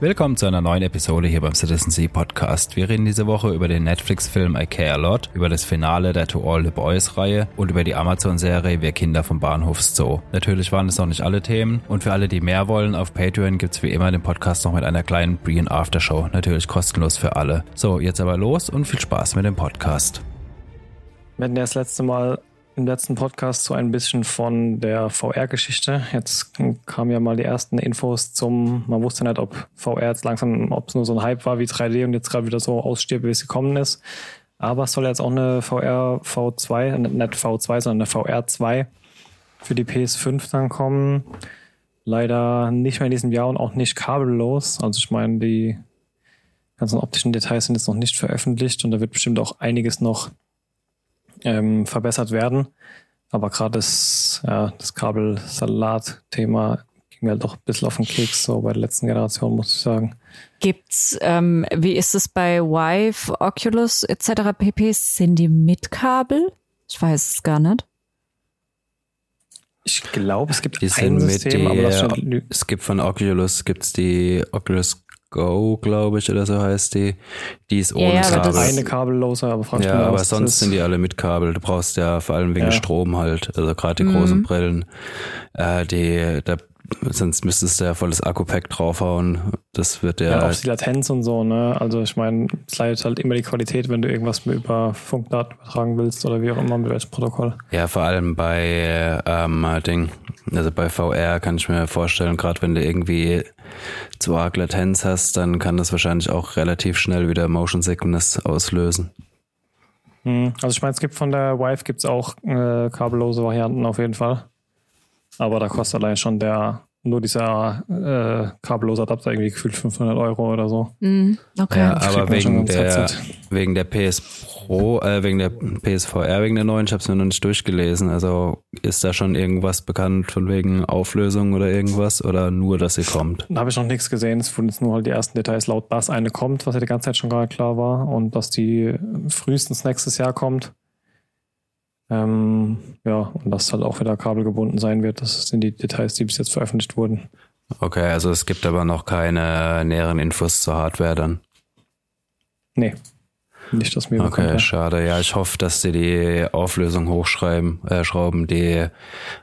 Willkommen zu einer neuen Episode hier beim Citizen Sea Podcast. Wir reden diese Woche über den Netflix-Film I Care a Lot, über das Finale der To All the Boys-Reihe und über die Amazon-Serie Wir Kinder vom Bahnhof Zoo. Natürlich waren es noch nicht alle Themen und für alle, die mehr wollen, auf Patreon gibt's wie immer den Podcast noch mit einer kleinen und After-Show. Natürlich kostenlos für alle. So, jetzt aber los und viel Spaß mit dem Podcast. Wir hatten ja das letzte Mal im letzten Podcast so ein bisschen von der VR-Geschichte. Jetzt kamen ja mal die ersten Infos zum, man wusste nicht, ob VR jetzt langsam, ob es nur so ein Hype war wie 3D und jetzt gerade wieder so ausstirbt, wie es gekommen ist. Aber es soll jetzt auch eine VR V2, nicht V2, sondern eine VR 2 für die PS5 dann kommen. Leider nicht mehr in diesem Jahr und auch nicht kabellos. Also ich meine, die ganzen optischen Details sind jetzt noch nicht veröffentlicht und da wird bestimmt auch einiges noch ähm, verbessert werden. Aber gerade das, ja, das Kabelsalat-Thema ging mir halt doch ein bisschen auf den Keks, so bei der letzten Generation, muss ich sagen. Gibt's, ähm, wie ist es bei Vive, Oculus etc. pp? Sind die mit Kabel? Ich weiß es gar nicht. Ich glaube, es gibt Die ein sind mit System, die, aber das schon, es gibt von Oculus gibt's die Oculus Go, glaube ich, oder so heißt die. Die ist ohne Ja, ja, aber Kabel. das- eine kabellose, aber fragst Ja, mich, aber das sonst ist. sind die alle mit Kabel. Du brauchst ja vor allem wegen Ja. Strom halt, also gerade die Mhm. großen Brillen. Äh, die, da, sonst müsstest du ja volles Akku-Pack draufhauen. Das wird ja, Ja, auch die Latenz und so, ne? Also ich meine, es leidet halt immer die Qualität, wenn du irgendwas über Funkdaten übertragen willst oder wie auch immer, mit welchem Protokoll. ja vor allem bei ähm, Ding, also bei VR kann ich mir vorstellen, gerade wenn du irgendwie zu arg Latenz hast, dann kann das wahrscheinlich auch relativ schnell wieder Motion Sickness auslösen. Hm. Also ich meine, es gibt von der Vive gibt's auch äh, kabellose Varianten auf jeden Fall. Aber da kostet allein schon der nur dieser äh, kabellose Adapter irgendwie gefühlt 500 Euro oder so. Mhm, okay. Ja, aber wegen der, wegen der PS Pro, äh, wegen der PSVR, wegen der neuen, ich habe es mir noch nicht durchgelesen. Also ist da schon irgendwas bekannt von wegen Auflösung oder irgendwas oder nur, dass sie kommt? Da habe ich noch nichts gesehen. Es wurden jetzt nur halt die ersten Details laut, dass eine kommt, was ja die ganze Zeit schon gar nicht klar war und dass die frühestens nächstes Jahr kommt. Ähm, ja, und dass halt auch wieder kabelgebunden sein wird. Das sind die Details, die bis jetzt veröffentlicht wurden. Okay, also es gibt aber noch keine näheren Infos zur Hardware dann. Nee. Nicht, dass mir Okay, wäre. schade. Ja, ich hoffe, dass sie die Auflösung hochschreiben, äh, schrauben. Die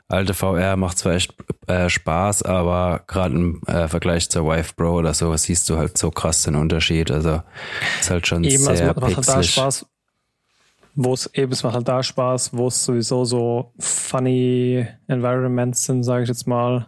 alte VR macht zwar echt äh, Spaß, aber gerade im äh, Vergleich zur Vive Pro oder so siehst du halt so krass den Unterschied. Also ist halt schon Eben, also sehr macht halt da pixelig. Spaß, wo es eben, es macht halt da Spaß, wo es sowieso so funny Environments sind, sage ich jetzt mal.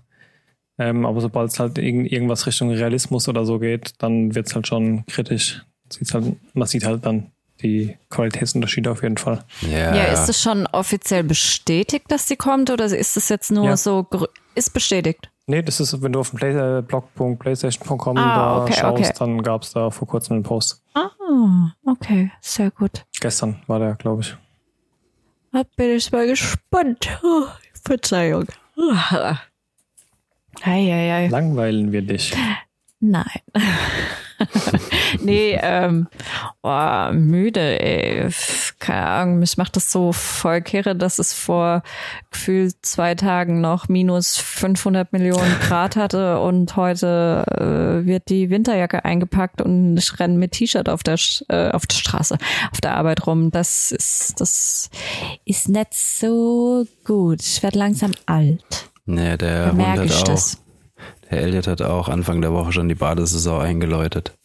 Ähm, aber sobald es halt irgend, irgendwas Richtung Realismus oder so geht, dann wird es halt schon kritisch. Sieht's halt, man sieht halt dann die Qualitätsunterschiede auf jeden Fall. Ja, ja, ist es schon offiziell bestätigt, dass sie kommt oder ist es jetzt nur Ja. so, ist bestätigt? Nee, das ist, wenn du auf dem Play, äh, blog.playstation.com Ah, da okay, schaust, okay. dann gab es da vor kurzem einen Post. Ah, okay, sehr gut. Gestern war der, glaube ich. Da bin ich mal gespannt. Oh, Verzeihung. Eieiei. Langweilen wir dich. Nein. nee, ähm, oh, müde, ey. Keine Ahnung, mich macht das so voll kirre, dass es vor gefühlt zwei Tagen noch minus 500 Millionen Grad hatte und heute äh, wird die Winterjacke eingepackt und ich renne mit T-Shirt auf der äh, auf der Straße, auf der Arbeit rum. Das ist, das ist nicht so gut. Ich werde langsam alt. Nee, der Hund hat ich auch, das. Der Elliot hat auch Anfang der Woche schon die Badesaison eingeläutet.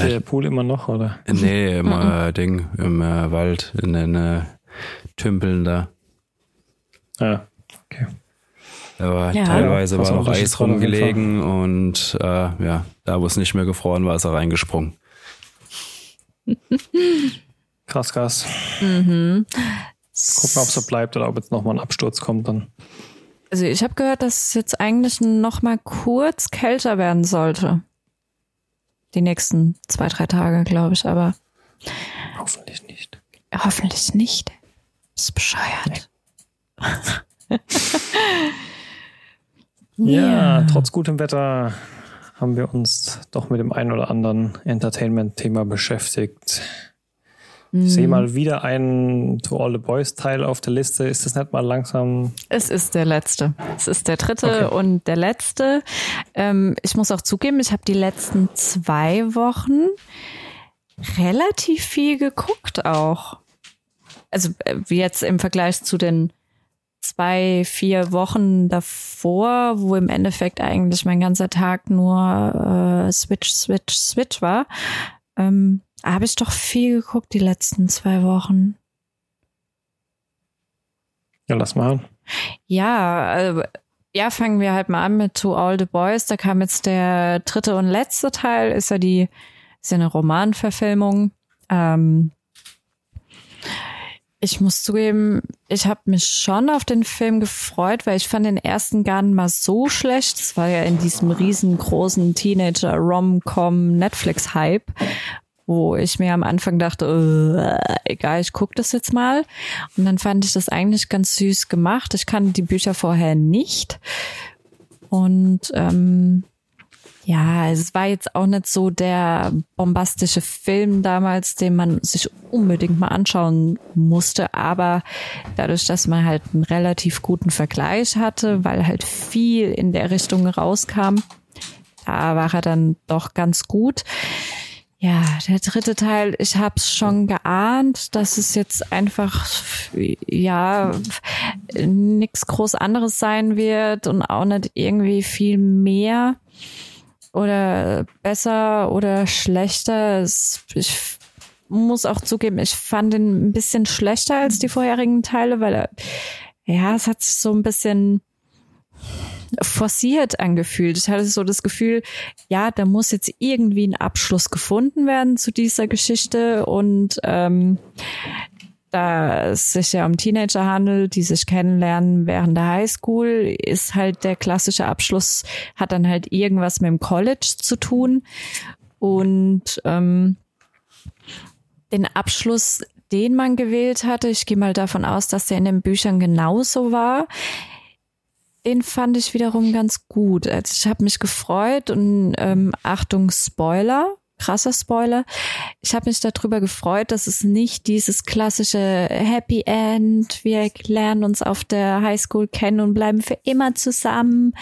Der Pool immer noch, oder? Nee, im äh, Ding, im äh, Wald, in den äh, Tümpeln da. Ja, okay. Aber Ja. teilweise Ja, war noch Eis rumgelegen und äh, ja, da wo es nicht mehr gefroren war, ist er reingesprungen. Krass, krass. Mhm. Gucken, ob es so bleibt oder ob jetzt nochmal ein Absturz kommt dann. Also ich habe gehört, dass es jetzt eigentlich noch mal kurz kälter werden sollte. Die nächsten zwei, drei Tage, glaube ich, aber Hoffentlich nicht. hoffentlich nicht. Das ist bescheuert. Ja, trotz gutem Wetter haben wir uns doch mit dem einen oder anderen Entertainment-Thema beschäftigt. Ich sehe mal wieder einen To All the Boys Teil auf der Liste. Ist das nicht mal langsam? Es ist der letzte. Es ist der dritte okay. und der letzte. Ähm, ich muss auch zugeben, ich habe die letzten zwei Wochen relativ viel geguckt auch. Also äh, wie jetzt im Vergleich zu den zwei, vier Wochen davor, wo im Endeffekt eigentlich mein ganzer Tag nur äh, Switch, Switch, Switch war. Ähm, habe ich doch viel geguckt die letzten zwei Wochen. Ja, lass mal. Ja, äh, ja, fangen wir halt mal an mit To All the Boys. Da kam jetzt der dritte und letzte Teil, ist ja die, ist ja eine Romanverfilmung. Ähm, ich muss zugeben, ich habe mich schon auf den Film gefreut, weil ich fand den ersten gar nicht mal so schlecht. Das war ja in diesem riesengroßen Teenager-Rom-Com Netflix-Hype wo ich mir am Anfang dachte, uh, egal, ich gucke das jetzt mal. Und dann fand ich das eigentlich ganz süß gemacht. Ich kannte die Bücher vorher nicht. Und ähm, ja, es war jetzt auch nicht so der bombastische Film damals, den man sich unbedingt mal anschauen musste. Aber dadurch, dass man halt einen relativ guten Vergleich hatte, weil halt viel in der Richtung rauskam, da war er dann doch ganz gut. Ja, der dritte Teil, ich habe es schon geahnt, dass es jetzt einfach ja nichts groß anderes sein wird und auch nicht irgendwie viel mehr oder besser oder schlechter. Ich muss auch zugeben, ich fand ihn ein bisschen schlechter als die vorherigen Teile, weil er ja, es hat sich so ein bisschen forciert angefühlt. Ich hatte so das Gefühl, ja, da muss jetzt irgendwie ein Abschluss gefunden werden zu dieser Geschichte und ähm, da es sich ja um Teenager handelt, die sich kennenlernen während der Highschool, ist halt der klassische Abschluss, hat dann halt irgendwas mit dem College zu tun. Und ähm, den Abschluss, den man gewählt hatte, ich gehe mal davon aus, dass der in den Büchern genauso war, den fand ich wiederum ganz gut. Also ich habe mich gefreut und ähm, Achtung Spoiler, krasser Spoiler. Ich habe mich darüber gefreut, dass es nicht dieses klassische Happy End, wir lernen uns auf der Highschool kennen und bleiben für immer zusammen.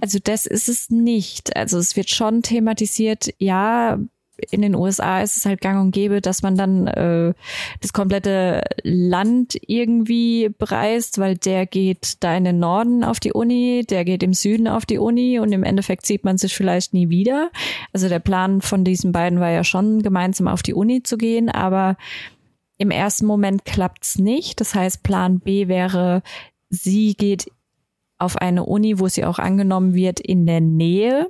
Also das ist es nicht. Also es wird schon thematisiert, ja, in den USA ist es halt gang und gäbe, dass man dann äh, das komplette Land irgendwie bereist, weil der geht da in den Norden auf die Uni, der geht im Süden auf die Uni und im Endeffekt sieht man sich vielleicht nie wieder. Also der Plan von diesen beiden war ja schon, gemeinsam auf die Uni zu gehen, aber im ersten Moment klappt's nicht. Das heißt, Plan B wäre, sie geht auf eine Uni, wo sie auch angenommen wird, in der Nähe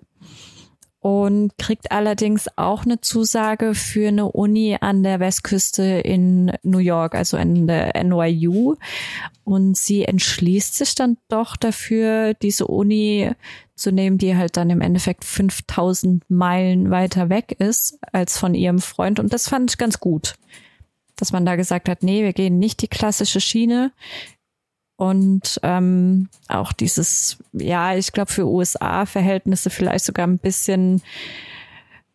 und kriegt allerdings auch eine Zusage für eine Uni an der Westküste in New York, also in der NYU. Und sie entschließt sich dann doch dafür, diese Uni zu nehmen, die halt dann im Endeffekt 5000 Meilen weiter weg ist als von ihrem Freund. Und das fand ich ganz gut, dass man da gesagt hat, nee, wir gehen nicht die klassische Schiene und ähm, auch dieses, ja, ich glaube für USA-Verhältnisse vielleicht sogar ein bisschen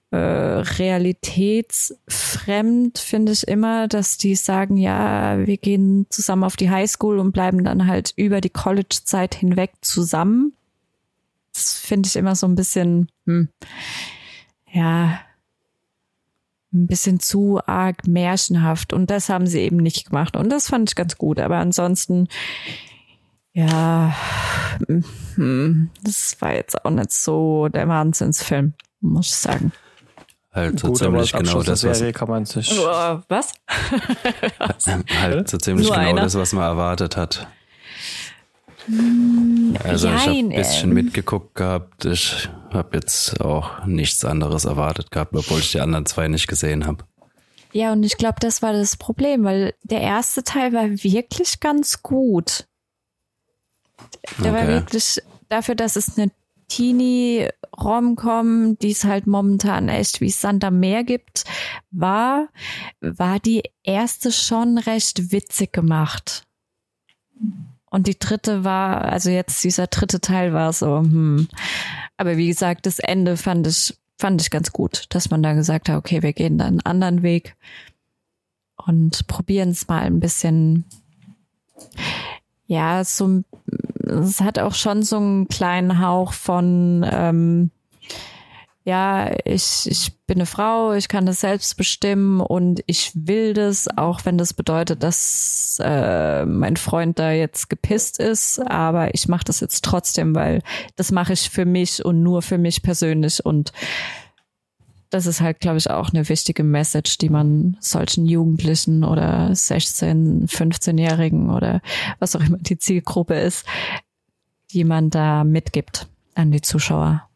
äh, realitätsfremd, finde ich immer, dass die sagen, ja, wir gehen zusammen auf die Highschool und bleiben dann halt über die College-Zeit hinweg zusammen. Das finde ich immer so ein bisschen, hm, ja, ein bisschen zu arg märchenhaft. Und das haben sie eben nicht gemacht. Und das fand ich ganz gut. Aber ansonsten, ja, hm, das war jetzt auch nicht so der Wahnsinnsfilm, muss ich sagen. Halt so Gut, ziemlich genau das, was, kann man sich uh, was? halt so ziemlich Nur genau einer. das, was man erwartet hat. Also ich habe ein bisschen ähm. mitgeguckt gehabt. Ich habe jetzt auch nichts anderes erwartet gehabt, obwohl ich die anderen zwei nicht gesehen habe. Ja, und ich glaube, das war das Problem, weil der erste Teil war wirklich ganz gut. Der okay. war wirklich dafür, dass es eine Teenie Romcom, die es halt momentan echt wie Sand am Meer gibt, war, war die erste schon recht witzig gemacht. Und die dritte war, also jetzt dieser dritte Teil war so, hm. Aber wie gesagt, das Ende fand ich, fand ich ganz gut, dass man da gesagt hat, okay, wir gehen da einen anderen Weg. und probieren es mal ein bisschen. Ja, so es hat auch schon so einen kleinen Hauch von ähm, ja, ich, ich bin eine Frau, ich kann das selbst bestimmen und ich will das, auch wenn das bedeutet, dass äh, mein Freund da jetzt gepisst ist, aber ich mache das jetzt trotzdem, weil das mache ich für mich und nur für mich persönlich und das ist halt, glaube ich, auch eine wichtige Message, die man solchen Jugendlichen oder 16, 15-Jährigen oder was auch immer die Zielgruppe ist, die man da mitgibt an die Zuschauer.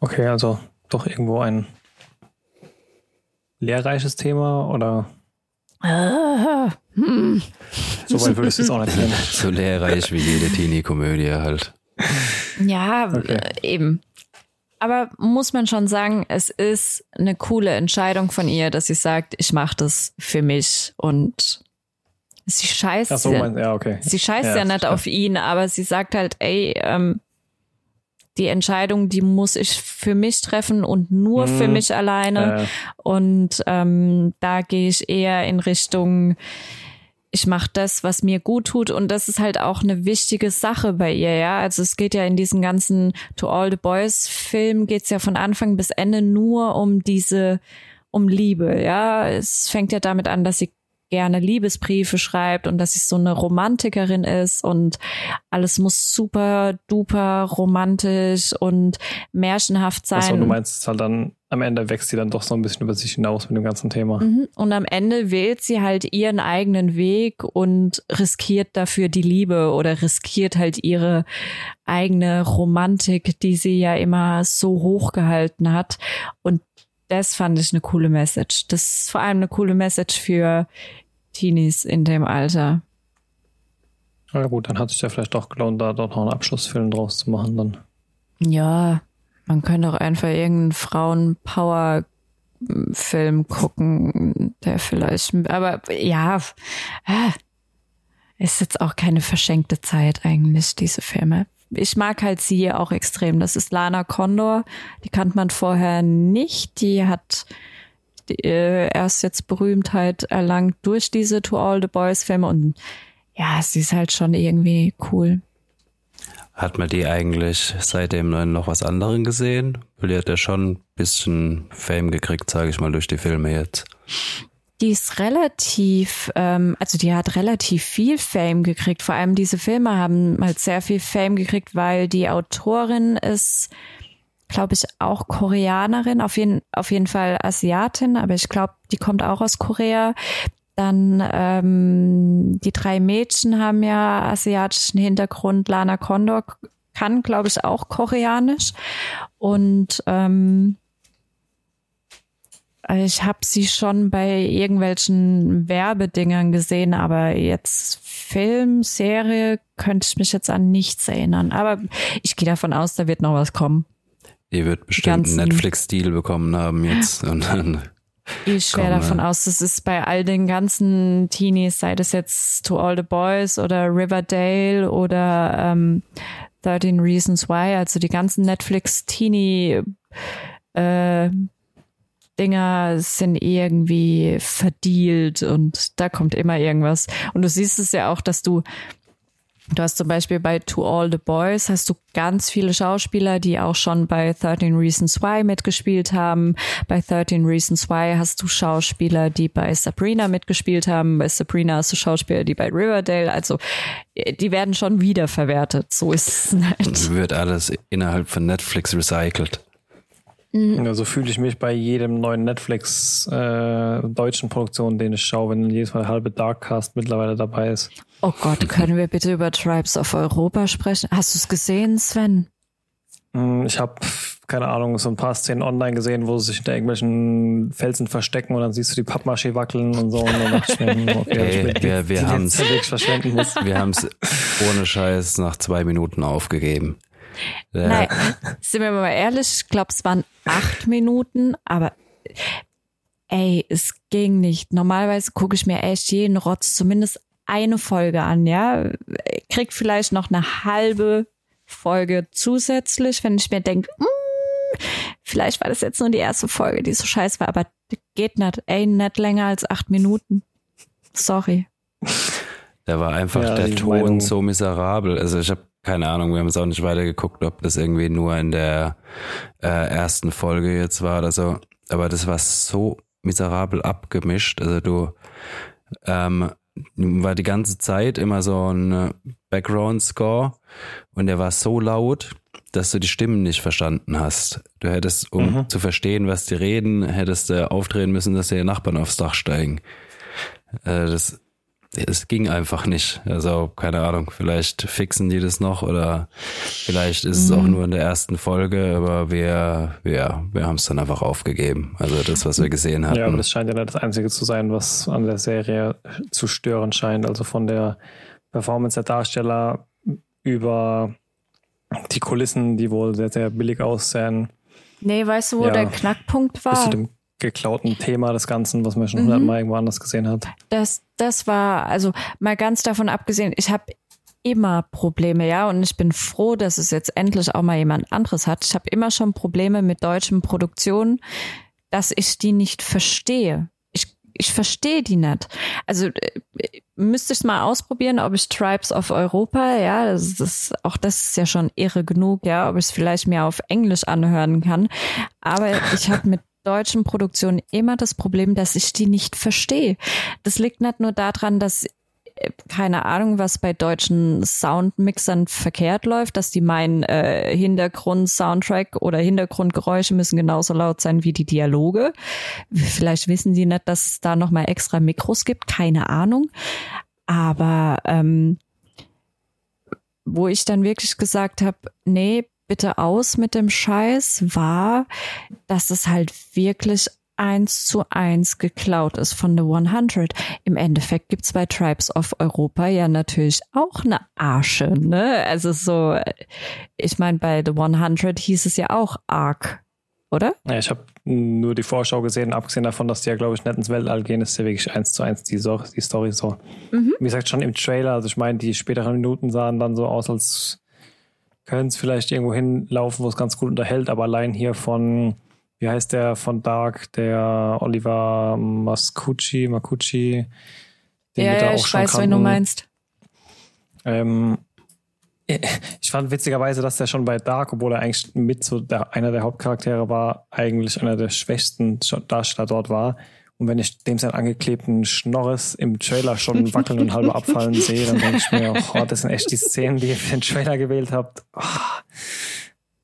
Okay, also doch irgendwo ein lehrreiches Thema oder? Ah, hm. So weit würdest du es auch nicht nennen. So lehrreich wie jede Teenie-Komödie halt. Ja, Okay. äh, eben. Aber muss man schon sagen, es ist eine coole Entscheidung von ihr, dass sie sagt, ich mache das für mich und sie scheißt Ach so, ja, mein, ja, okay. sie scheißt ja, Ja, nicht auf ihn, aber sie sagt halt, ey, ähm, die Entscheidung, die muss ich für mich treffen und nur für Mhm. mich alleine. Äh, Und ähm, da gehe ich eher in Richtung, ich mache das, was mir gut tut. Und das ist halt auch eine wichtige Sache bei ihr, ja. Also es geht ja in diesen ganzen To All the Boys Film geht's ja von Anfang bis Ende nur um diese, um Liebe, ja. Es fängt ja damit an, dass sie gerne Liebesbriefe schreibt und dass sie so eine Romantikerin ist und alles muss super duper romantisch und märchenhaft sein. achso, du meinst es halt dann, am Ende wächst sie dann doch so ein bisschen über sich hinaus mit dem ganzen Thema. Mhm. Und am Ende wählt sie halt ihren eigenen Weg und riskiert dafür die Liebe oder riskiert halt ihre eigene Romantik, die sie ja immer so hochgehalten hat. Und das fand ich eine coole Message. Das ist vor allem eine coole Message für Teenies in dem Alter. Na gut, dann hat es sich ja vielleicht doch gelohnt, da doch noch einen Abschlussfilm draus zu machen dann. Ja, man könnte auch einfach irgendeinen Frauen-Power-Film gucken, der vielleicht, aber ja, äh, ist jetzt auch keine verschenkte Zeit eigentlich, diese Filme. Ich mag halt sie auch extrem. Das ist Lana Condor. Die kannte man vorher nicht. Die hat die, äh, erst jetzt Berühmtheit erlangt durch diese To All the Boys Filme und ja, sie ist halt schon irgendwie cool. Hat man die eigentlich seitdem noch was anderen gesehen? Weil die hat ja schon ein bisschen Fame gekriegt, sage ich mal, durch die Filme jetzt. Die ist relativ, ähm, also die hat relativ viel Fame gekriegt. Vor allem diese Filme haben halt sehr viel Fame gekriegt, weil die Autorin ist, glaube ich, auch Koreanerin, auf jeden, auf jeden Fall Asiatin, aber ich glaube, die kommt auch aus Korea. Dann ähm, die drei Mädchen haben ja asiatischen Hintergrund. Lana Condor kann, glaube ich, auch Koreanisch. Und ähm, ich habe sie schon bei irgendwelchen Werbedingern gesehen, aber jetzt Film, Serie könnte ich mich jetzt an nichts erinnern. Aber ich gehe davon aus, da wird noch was kommen. Die wird bestimmt einen Netflix-Deal bekommen haben jetzt. Und dann, Ich Komm, davon äh. aus, das ist bei all den ganzen Teenies, sei das jetzt To All the Boys oder Riverdale oder ähm, 13 Reasons Why, also die ganzen Netflix-Teenie äh, Dinger sind irgendwie verdealt und da kommt immer irgendwas. Und du siehst es ja auch, dass du Du hast zum Beispiel bei To All the Boys hast du ganz viele Schauspieler, die auch schon bei 13 Reasons Why mitgespielt haben. Bei 13 Reasons Why hast du Schauspieler, die bei Sabrina mitgespielt haben. Bei Sabrina hast du Schauspieler, die bei Riverdale. Also die werden schon wiederverwertet. So ist es nicht. wird alles innerhalb von Netflix recycelt. Ja, so fühle ich mich bei jedem neuen Netflix äh, deutschen Produktion, den ich schaue, wenn jedes Mal der halbe Darkcast mittlerweile dabei ist. Oh Gott, können wir bitte über Tribes of Europa sprechen? Hast du es gesehen, Sven? Hm, Ich habe, keine Ahnung, so ein paar Szenen online gesehen, wo sie sich hinter irgendwelchen Felsen verstecken und dann siehst du die Pappmaché wackeln und so. Und dann dachte ich mir, hm, okay, Ey, ich wir-. Wir haben es ohne Scheiß nach zwei Minuten aufgegeben. Äh, Nein, sind wir mal ehrlich, ich glaube, es waren acht Minuten, aber ey, es ging nicht. Normalerweise gucke ich mir echt jeden Rotz zumindest eine Folge an, ja. Krieg vielleicht noch eine halbe Folge zusätzlich, wenn ich mir denke, vielleicht war das jetzt nur die erste Folge, die so scheiße war, aber geht nicht. Ey, nicht länger als acht Minuten. Sorry. Da war einfach Ja, der Ton Meinung- so miserabel. Also ich habe keine Ahnung, wir haben es auch nicht weitergeguckt, ob das irgendwie nur in der äh, ersten Folge jetzt war oder so. Aber das war so miserabel abgemischt. Also du ähm, war die ganze Zeit immer so ein Background-Score und der war so laut, dass du die Stimmen nicht verstanden hast. Du hättest, um Mhm. zu verstehen, was die reden, hättest du aufdrehen müssen, dass die Nachbarn aufs Dach steigen. Äh, das, es ging einfach nicht. Also, keine Ahnung, vielleicht fixen die das noch oder vielleicht ist es auch nur in der ersten Folge, aber wir, wir, wir haben es dann einfach aufgegeben. Also das, was wir gesehen hatten. Ja, aber das scheint ja das Einzige zu sein, was an der Serie zu stören scheint. Also von der Performance der Darsteller über die Kulissen, die wohl sehr, sehr billig aussehen, Nee, weißt du, wo Ja. der Knackpunkt bis war? Geklauten Thema des Ganzen, was man schon Mhm. hundertmal irgendwo anders gesehen hat. Das, das war, also mal ganz davon abgesehen, ich habe immer Probleme, ja, und ich bin froh, dass es jetzt endlich auch mal jemand anderes hat. Ich habe immer schon Probleme mit deutschen Produktionen, dass ich die nicht verstehe. Ich, ich verstehe die nicht. Also äh, müsste ich mal ausprobieren, ob ich Tribes of Europa, ja, das ist, auch das ist ja schon irre genug, ja, ob ich es vielleicht mir auf Englisch anhören kann. Aber ich habe mit deutschen Produktionen immer das Problem, dass ich die nicht verstehe. Das liegt nicht nur daran, dass äh, keine Ahnung, was bei deutschen Soundmixern verkehrt läuft, dass die meinen, äh, Hintergrund-Soundtrack oder Hintergrundgeräusche müssen genauso laut sein wie die Dialoge. Vielleicht wissen die nicht, dass es da nochmal extra Mikros gibt, keine Ahnung. Aber ähm, wo ich dann wirklich gesagt habe, nee, bitte aus mit dem Scheiß, war, dass es halt wirklich eins zu eins geklaut ist von The 100. Im Endeffekt gibt's bei Tribes of Europa ja natürlich auch eine Arsche, ne? Also so, ich meine, bei The 100 hieß es ja auch Ark, oder? Ja, ich habe nur die Vorschau gesehen, abgesehen davon, dass die ja, glaube ich, nicht ins Weltall gehen, ist ja wirklich eins zu eins die, so die Story so. Wie gesagt, schon im Trailer, also ich meine, die späteren Minuten sahen dann so aus, als können es vielleicht irgendwo hinlaufen, wo es ganz gut unterhält, aber allein hier von, wie heißt der von Dark, der Oliver Mascucci, Macucci, den ja, wir da ja, auch ich schon weiß, wen kannten. du meinst. Ähm, ich fand witzigerweise, dass der schon bei Dark, obwohl er eigentlich mit so der, einer der Hauptcharaktere war, eigentlich einer der schwächsten Darsteller dort war. Und wenn ich dem seinen angeklebten Schnorres im Trailer schon wackeln und halber abfallen sehe, dann denke ich mir, oh, das sind echt die Szenen, die ihr für den Trailer gewählt habt. Oh,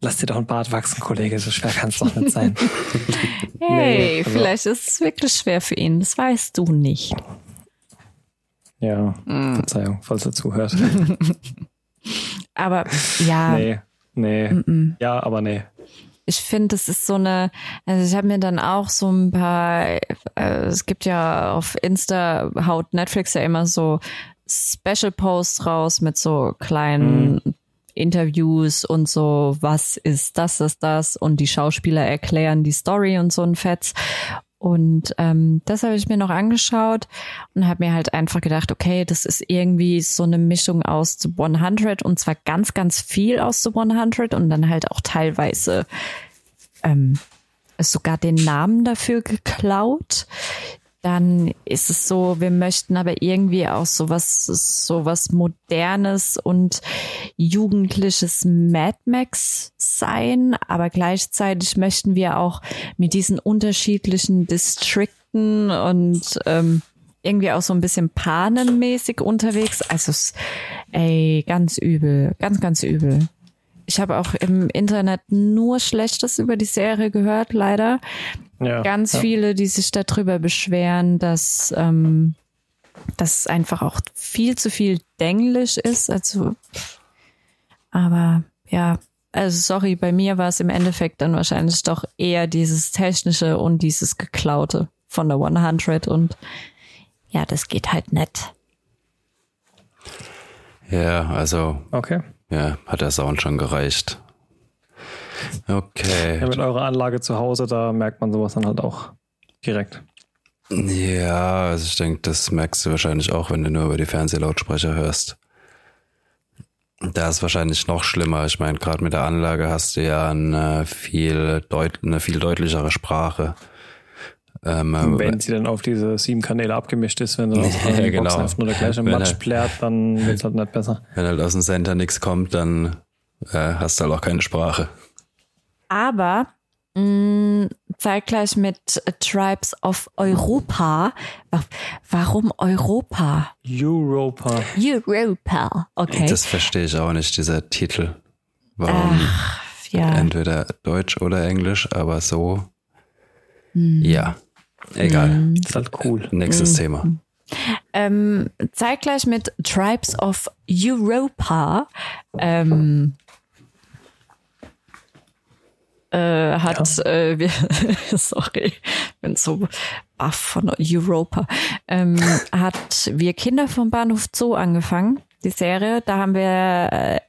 lass dir doch ein Bart wachsen, Kollege, so schwer kann es doch nicht sein. Hey, Nee, also- vielleicht ist es wirklich schwer für ihn, das weißt du nicht. Ja, Verzeihung, falls er zuhört. Aber ja, Nee, nee. Ja, aber nee. Ich finde, es ist so eine, also ich habe mir dann auch so ein paar, äh, es gibt ja auf Insta, haut Netflix ja immer so Special Posts raus mit so kleinen Interviews und so, was ist das, ist das und die Schauspieler erklären die Story und so ein Fetz. Und ähm, das habe ich mir noch angeschaut und habe mir halt einfach gedacht, okay, das ist irgendwie so eine Mischung aus The 100 und zwar ganz, ganz viel aus The 100 und dann halt auch teilweise ähm, sogar den Namen dafür geklaut. Dann ist es so, wir möchten aber irgendwie auch sowas, sowas Modernes und Jugendliches Mad Max sein, aber gleichzeitig möchten wir auch mit diesen unterschiedlichen Distrikten und ähm, irgendwie auch so ein bisschen panenmäßig unterwegs. Also, ey, ganz übel, ganz, ganz übel. Ich habe auch im Internet nur Schlechtes über die Serie gehört, leider. Ja, Ganz ja. viele, die sich darüber beschweren, dass, ähm, dass es einfach auch viel zu viel Denglisch ist. Also, aber ja, also sorry, bei mir war es im Endeffekt dann wahrscheinlich doch eher dieses Technische und dieses Geklaute von der 100 und ja, das geht halt nicht. Ja, also, Okay. ja, hat der Sound schon gereicht. Okay. Ja, mit eurer Anlage zu Hause, da merkt man sowas dann halt auch direkt. Ja, also ich denke, das merkst du wahrscheinlich auch, wenn du nur über die Fernsehlautsprecher hörst. Da ist wahrscheinlich noch schlimmer. Ich meine, gerade mit der Anlage hast du ja eine viel, deut eine viel deutlichere Sprache. Ähm, wenn sie dann auf diese sieben Kanäle abgemischt ist, wenn sie aus ja, genau. Boxen nur der gleiche Matsch halt, plärt, dann wird es halt nicht besser. Wenn halt aus dem Center nichts kommt, dann äh, hast du halt auch keine Sprache. Aber mh, mm, zeitgleich mit Tribes of Europa. Warum Europa? Europa. Europa, okay. Das verstehe ich auch nicht, dieser Titel. Warum? Ach, ja. Entweder Deutsch oder Englisch, aber so. Hm. Ja, egal. Hm. ist halt cool. Nächstes hm. Thema. Ähm, zeitgleich mit Tribes of Europa ähm, äh, hat, ja. äh, wir, sorry, bin so baff von Europa, ähm, hat Wir Kinder vom Bahnhof Zoo angefangen, die Serie. Da haben wir äh,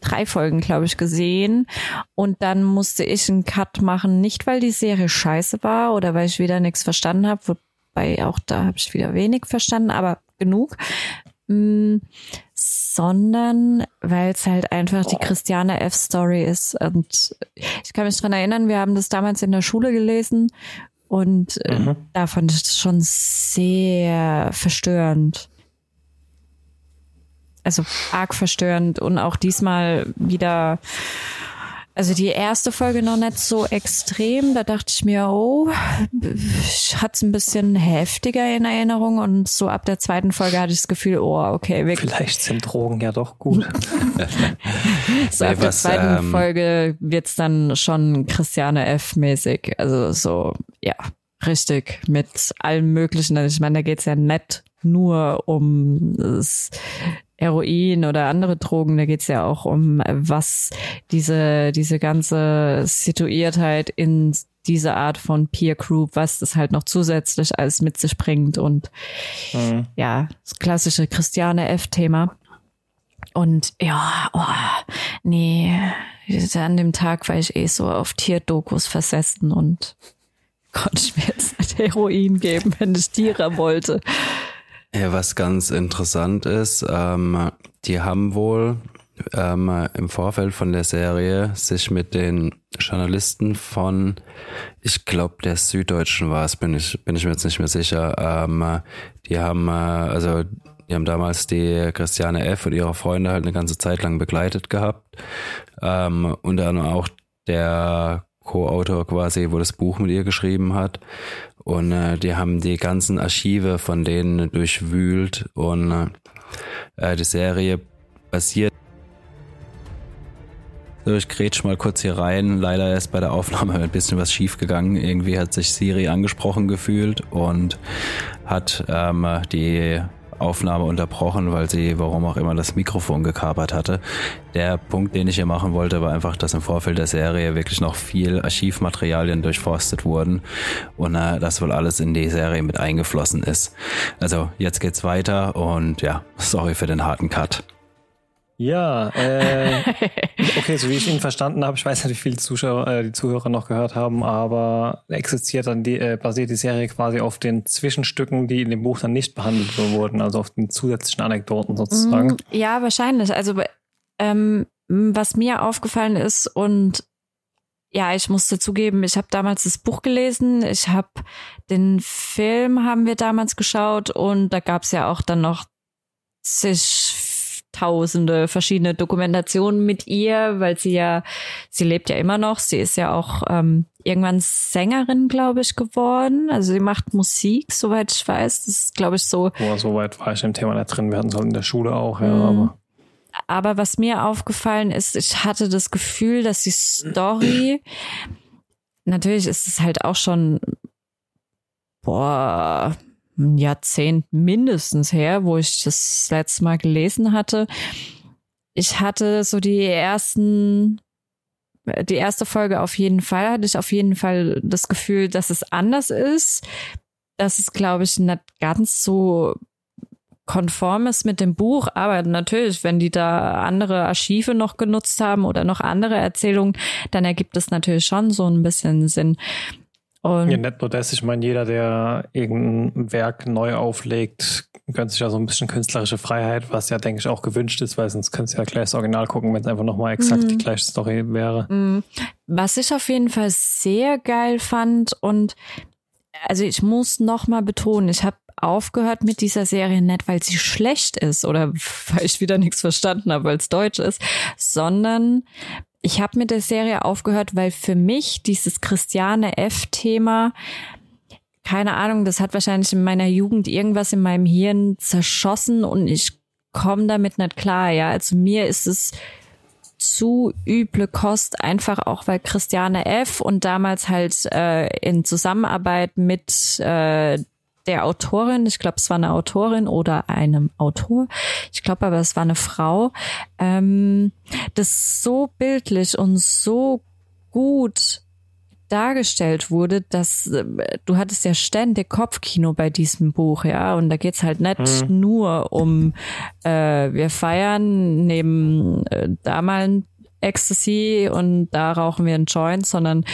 drei Folgen, glaube ich, gesehen. Und dann musste ich einen Cut machen, nicht weil die Serie scheiße war oder weil ich wieder nichts verstanden habe, wobei auch da habe ich wieder wenig verstanden, aber genug. Mm, sondern weil es halt einfach die Christiane F. Story ist. Und ich kann mich dran erinnern, wir haben das damals in der Schule gelesen und äh, mhm. da fand ich das schon sehr verstörend. Also arg verstörend und auch diesmal wieder also die erste Folge noch nicht so extrem. Da dachte ich mir, oh, hat es ein bisschen heftiger in Erinnerung. Und so ab der zweiten Folge hatte ich das Gefühl, oh, okay, wirklich. Vielleicht sind Drogen ja doch gut. so ab der zweiten ähm, Folge wird's dann schon Christiane F-mäßig. Also so, ja, richtig mit allem Möglichen. Also ich meine, da geht's ja nicht nur um das Heroin oder andere Drogen, da geht's ja auch um, was diese, diese ganze Situiertheit in diese Art von Peer Group, was das halt noch zusätzlich alles mit sich bringt und mhm. ja, das klassische Christiane F-Thema. Und ja, oh, nee, an dem Tag war ich eh so auf Tierdokus versessen und konnte ich mir jetzt nicht Heroin geben, wenn ich Tiere wollte. Ja, was ganz interessant ist, ähm, die haben wohl ähm, im Vorfeld von der Serie sich mit den Journalisten von, ich glaube, der Süddeutschen war es, bin ich, bin ich mir jetzt nicht mehr sicher. Ähm, die haben, äh, also die haben damals die Christiane F. und ihre Freunde halt eine ganze Zeit lang begleitet gehabt. Ähm, unter anderem auch der Co-Autor quasi, wo das Buch mit ihr geschrieben hat. Und äh, die haben die ganzen Archive von denen durchwühlt und äh, die Serie basiert. So, ich grätsch mal kurz hier rein. Leider ist bei der Aufnahme ein bisschen was schief gegangen. Irgendwie hat sich Siri angesprochen gefühlt und hat ähm, die Aufnahme unterbrochen, weil sie, warum auch immer, das Mikrofon gekapert hatte. Der Punkt, den ich hier machen wollte, war einfach, dass im Vorfeld der Serie wirklich noch viel Archivmaterialien durchforstet wurden und äh, das wohl alles in die Serie mit eingeflossen ist. Also jetzt geht's weiter und ja, sorry für den harten Cut. Ja, äh, okay, so wie ich ihn verstanden habe, ich weiß nicht, wie viele Zuschauer, äh, die Zuhörer noch gehört haben, aber existiert dann die, äh, basiert die Serie quasi auf den Zwischenstücken, die in dem Buch dann nicht behandelt wurden, also auf den zusätzlichen Anekdoten sozusagen. Mm, ja, wahrscheinlich. Also ähm, was mir aufgefallen ist und ja, ich musste zugeben, ich habe damals das Buch gelesen, ich habe den Film haben wir damals geschaut und da gab's ja auch dann noch sich tausende verschiedene Dokumentationen mit ihr, weil sie ja, sie lebt ja immer noch. Sie ist ja auch ähm, irgendwann Sängerin, glaube ich, geworden. Also sie macht Musik, soweit ich weiß. Das ist, glaube ich, so. Boah, soweit war ich im Thema nicht drin. Wir hatten es halt in der Schule auch, ja, mhm. aber. Aber was mir aufgefallen ist, ich hatte das Gefühl, dass die Story, natürlich ist es halt auch schon, boah, ein Jahrzehnt mindestens her, wo ich das letzte Mal gelesen hatte. Ich hatte so die ersten, die erste Folge auf jeden Fall, hatte ich auf jeden Fall das Gefühl, dass es anders ist. Dass es, glaube ich, nicht ganz so konform ist mit dem Buch, aber natürlich, wenn die da andere Archive noch genutzt haben oder noch andere Erzählungen, dann ergibt es natürlich schon so ein bisschen Sinn. Und ja, nicht nur das, ich meine, jeder, der irgendein Werk neu auflegt, gönnt sich ja so ein bisschen künstlerische Freiheit, was ja, denke ich, auch gewünscht ist, weil sonst könntest du ja gleich das Original gucken, wenn es einfach nochmal exakt mhm. die gleiche Story wäre. Mhm. Was ich auf jeden Fall sehr geil fand und also ich muss nochmal betonen, ich habe aufgehört mit dieser Serie nicht, weil sie schlecht ist oder weil ich wieder nichts verstanden habe, weil es deutsch ist, sondern ich habe mit der Serie aufgehört, weil für mich dieses Christiane F-Thema, keine Ahnung, das hat wahrscheinlich in meiner Jugend irgendwas in meinem Hirn zerschossen und ich komme damit nicht klar. Ja, also mir ist es zu üble Kost, einfach auch weil Christiane F. und damals halt äh, in Zusammenarbeit mit äh, der Autorin, ich glaube, es war eine Autorin oder einem Autor, ich glaube aber, es war eine Frau, ähm, das so bildlich und so gut dargestellt wurde, dass äh, du hattest ja ständig Kopfkino bei diesem Buch, ja, und da geht's halt nicht mhm. nur um äh, wir feiern neben äh, da mal ein Ecstasy und da rauchen wir einen Joint, sondern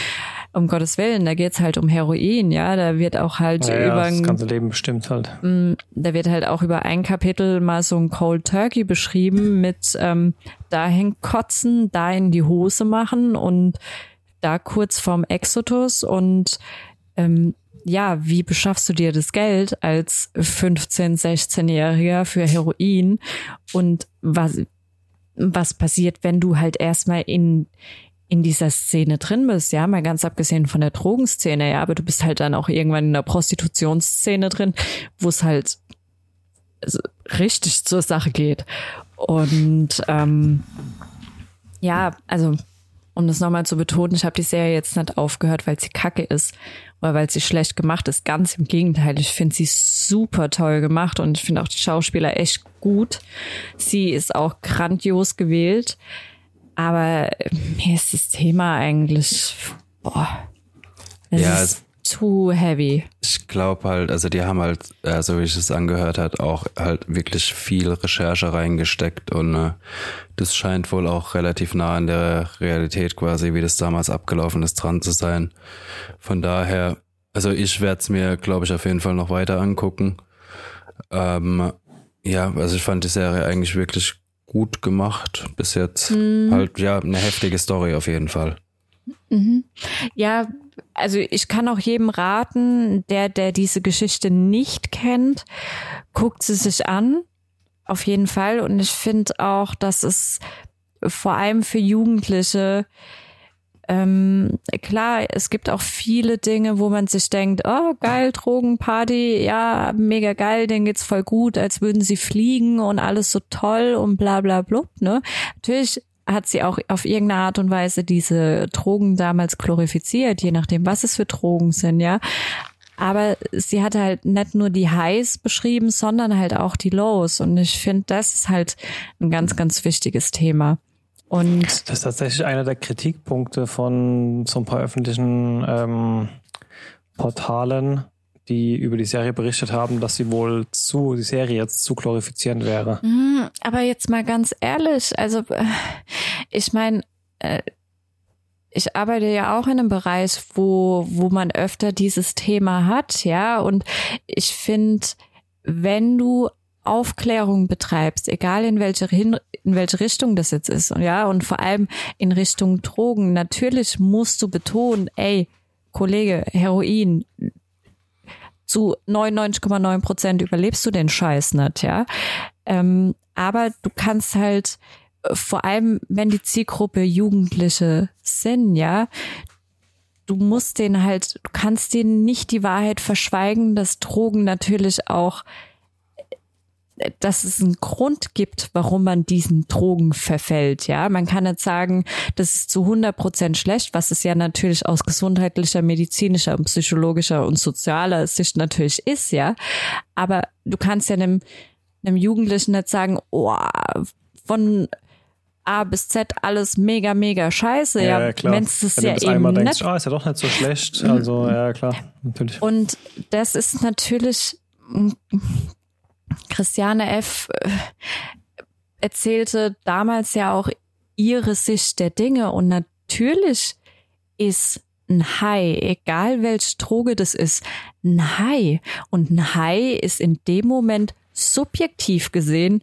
um Gottes Willen, da geht's halt um Heroin, ja, da wird auch halt ja, über ja, das ganze Leben bestimmt halt. Mm, da wird halt auch über ein Kapitel mal so ein Cold Turkey beschrieben mit ähm, dahin kotzen, da in die Hose machen und da kurz vorm Exodus und ähm, ja, wie beschaffst du dir das Geld als 15, 16-Jähriger für Heroin und was, was passiert, wenn du halt erstmal in, in dieser Szene drin bist, ja, mal ganz abgesehen von der Drogenszene, ja, aber du bist halt dann auch irgendwann in der Prostitutionsszene drin, wo es halt richtig zur Sache geht. Und ähm, ja, also um das nochmal zu betonen, ich habe die Serie jetzt nicht aufgehört, weil sie kacke ist oder weil sie schlecht gemacht ist. Ganz im Gegenteil, ich finde sie super toll gemacht und ich finde auch die Schauspieler echt gut. Sie ist auch grandios gewählt. Aber mir ist das Thema eigentlich, boah, es ja, ist too heavy. Ich glaube halt, also die haben halt, äh, so wie ich es angehört hat, auch halt wirklich viel Recherche reingesteckt und äh, das scheint wohl auch relativ nah an der Realität quasi, wie das damals abgelaufen ist, dran zu sein. Von daher, also ich werde es mir, glaube ich, auf jeden Fall noch weiter angucken. Ähm, ja, also ich fand die Serie eigentlich wirklich gut gemacht bis jetzt. Mhm. Halt, ja, eine heftige Story auf jeden Fall. Mhm. Ja, also ich kann auch jedem raten, der, der diese Geschichte nicht kennt, guckt sie sich an. Auf jeden Fall. Und ich finde auch, dass es vor allem für Jugendliche ähm, klar, es gibt auch viele Dinge, wo man sich denkt, oh geil, Drogenparty, ja, mega geil, denen geht's voll gut, als würden sie fliegen und alles so toll und bla bla blub, ne? Natürlich hat sie auch auf irgendeine Art und Weise diese Drogen damals glorifiziert, je nachdem, was es für Drogen sind, ja. Aber sie hatte halt nicht nur die Highs beschrieben, sondern halt auch die Lows. Und ich finde, das ist halt ein ganz, ganz wichtiges Thema. Und das ist tatsächlich einer der Kritikpunkte von so ein paar öffentlichen ähm, Portalen, die über die Serie berichtet haben, dass sie wohl zu, die Serie jetzt zu glorifizierend wäre. Mhm, aber jetzt mal ganz ehrlich, also äh, ich meine, äh, ich arbeite ja auch in einem Bereich, wo, wo man öfter dieses Thema hat, ja, und ich finde, wenn du Aufklärung betreibst, egal in welche, in welche Richtung das jetzt ist, ja, und vor allem in Richtung Drogen, natürlich musst du betonen, ey, Kollege, Heroin, zu 99,9 Prozent überlebst du den Scheiß nicht, ja. Ähm, aber du kannst halt, äh, vor allem wenn die Zielgruppe Jugendliche sind, ja, du musst denen halt, du kannst denen nicht die Wahrheit verschweigen, dass Drogen natürlich auch dass es einen Grund gibt, warum man diesen Drogen verfällt. Ja, man kann nicht sagen, das ist zu 100 Prozent schlecht, was es ja natürlich aus gesundheitlicher, medizinischer und psychologischer und sozialer Sicht natürlich ist. Ja, aber du kannst ja einem, einem Jugendlichen nicht sagen, oh, von A bis Z alles mega, mega scheiße. Ja, ja klar. Wenn es ja eben einmal denkst, oh, ist ja doch nicht so schlecht. Also, ja, klar, natürlich. Und das ist natürlich Christiane F. Äh, erzählte damals ja auch ihre Sicht der Dinge und natürlich ist ein High, egal welche Droge das ist, ein High. Und ein High ist in dem Moment subjektiv gesehen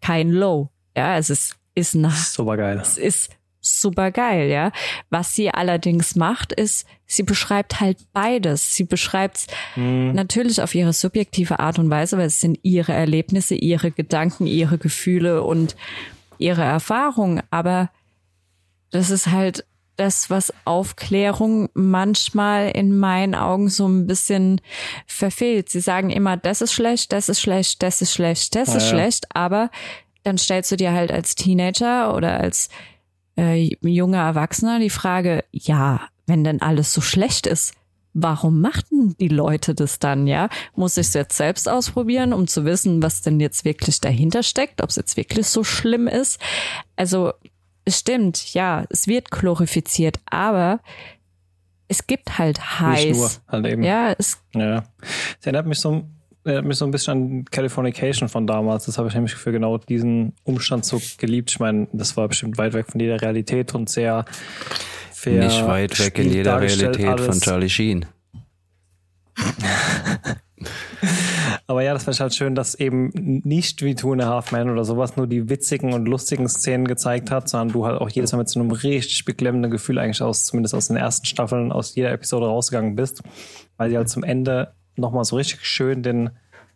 kein Low. Ja, es ist, ist ein, Super geil. es ist super geil, ja. Was sie allerdings macht, ist, sie beschreibt halt beides. Sie beschreibt natürlich auf ihre subjektive Art und Weise, weil es sind ihre Erlebnisse, ihre Gedanken, ihre Gefühle und ihre Erfahrungen. Aber das ist halt das, was Aufklärung manchmal in meinen Augen so ein bisschen verfehlt. Sie sagen immer, das ist schlecht, das ist schlecht, das ist schlecht, das ist Ja, ja. schlecht, aber dann stellst du dir halt als Teenager oder als äh, junger Erwachsener die Frage, ja, wenn denn alles so schlecht ist, warum machten die Leute das dann, ja? Muss ich es jetzt selbst ausprobieren, um zu wissen, was denn jetzt wirklich dahinter steckt, ob es jetzt wirklich so schlimm ist? Also, es stimmt, ja, es wird glorifiziert, aber es gibt halt Nicht nur, halt eben. Ja, es, Ja. Es erinnert mich so, erinnert mich so ein bisschen an Californication von damals. Das habe ich nämlich für genau diesen Umstand so geliebt. Ich meine, das war bestimmt weit weg von jeder Realität und sehr fair Nicht weit weg in jeder Realität von alles. Charlie Sheen. Aber ja, das fand ich halt schön, dass eben nicht wie Two and a Half Men oder sowas nur die witzigen und lustigen Szenen gezeigt hat, sondern du halt auch jedes Mal mit so einem richtig beklemmenden Gefühl eigentlich aus, zumindest aus den ersten Staffeln, aus jeder Episode rausgegangen bist, weil sie halt zum Ende nochmal so richtig schön den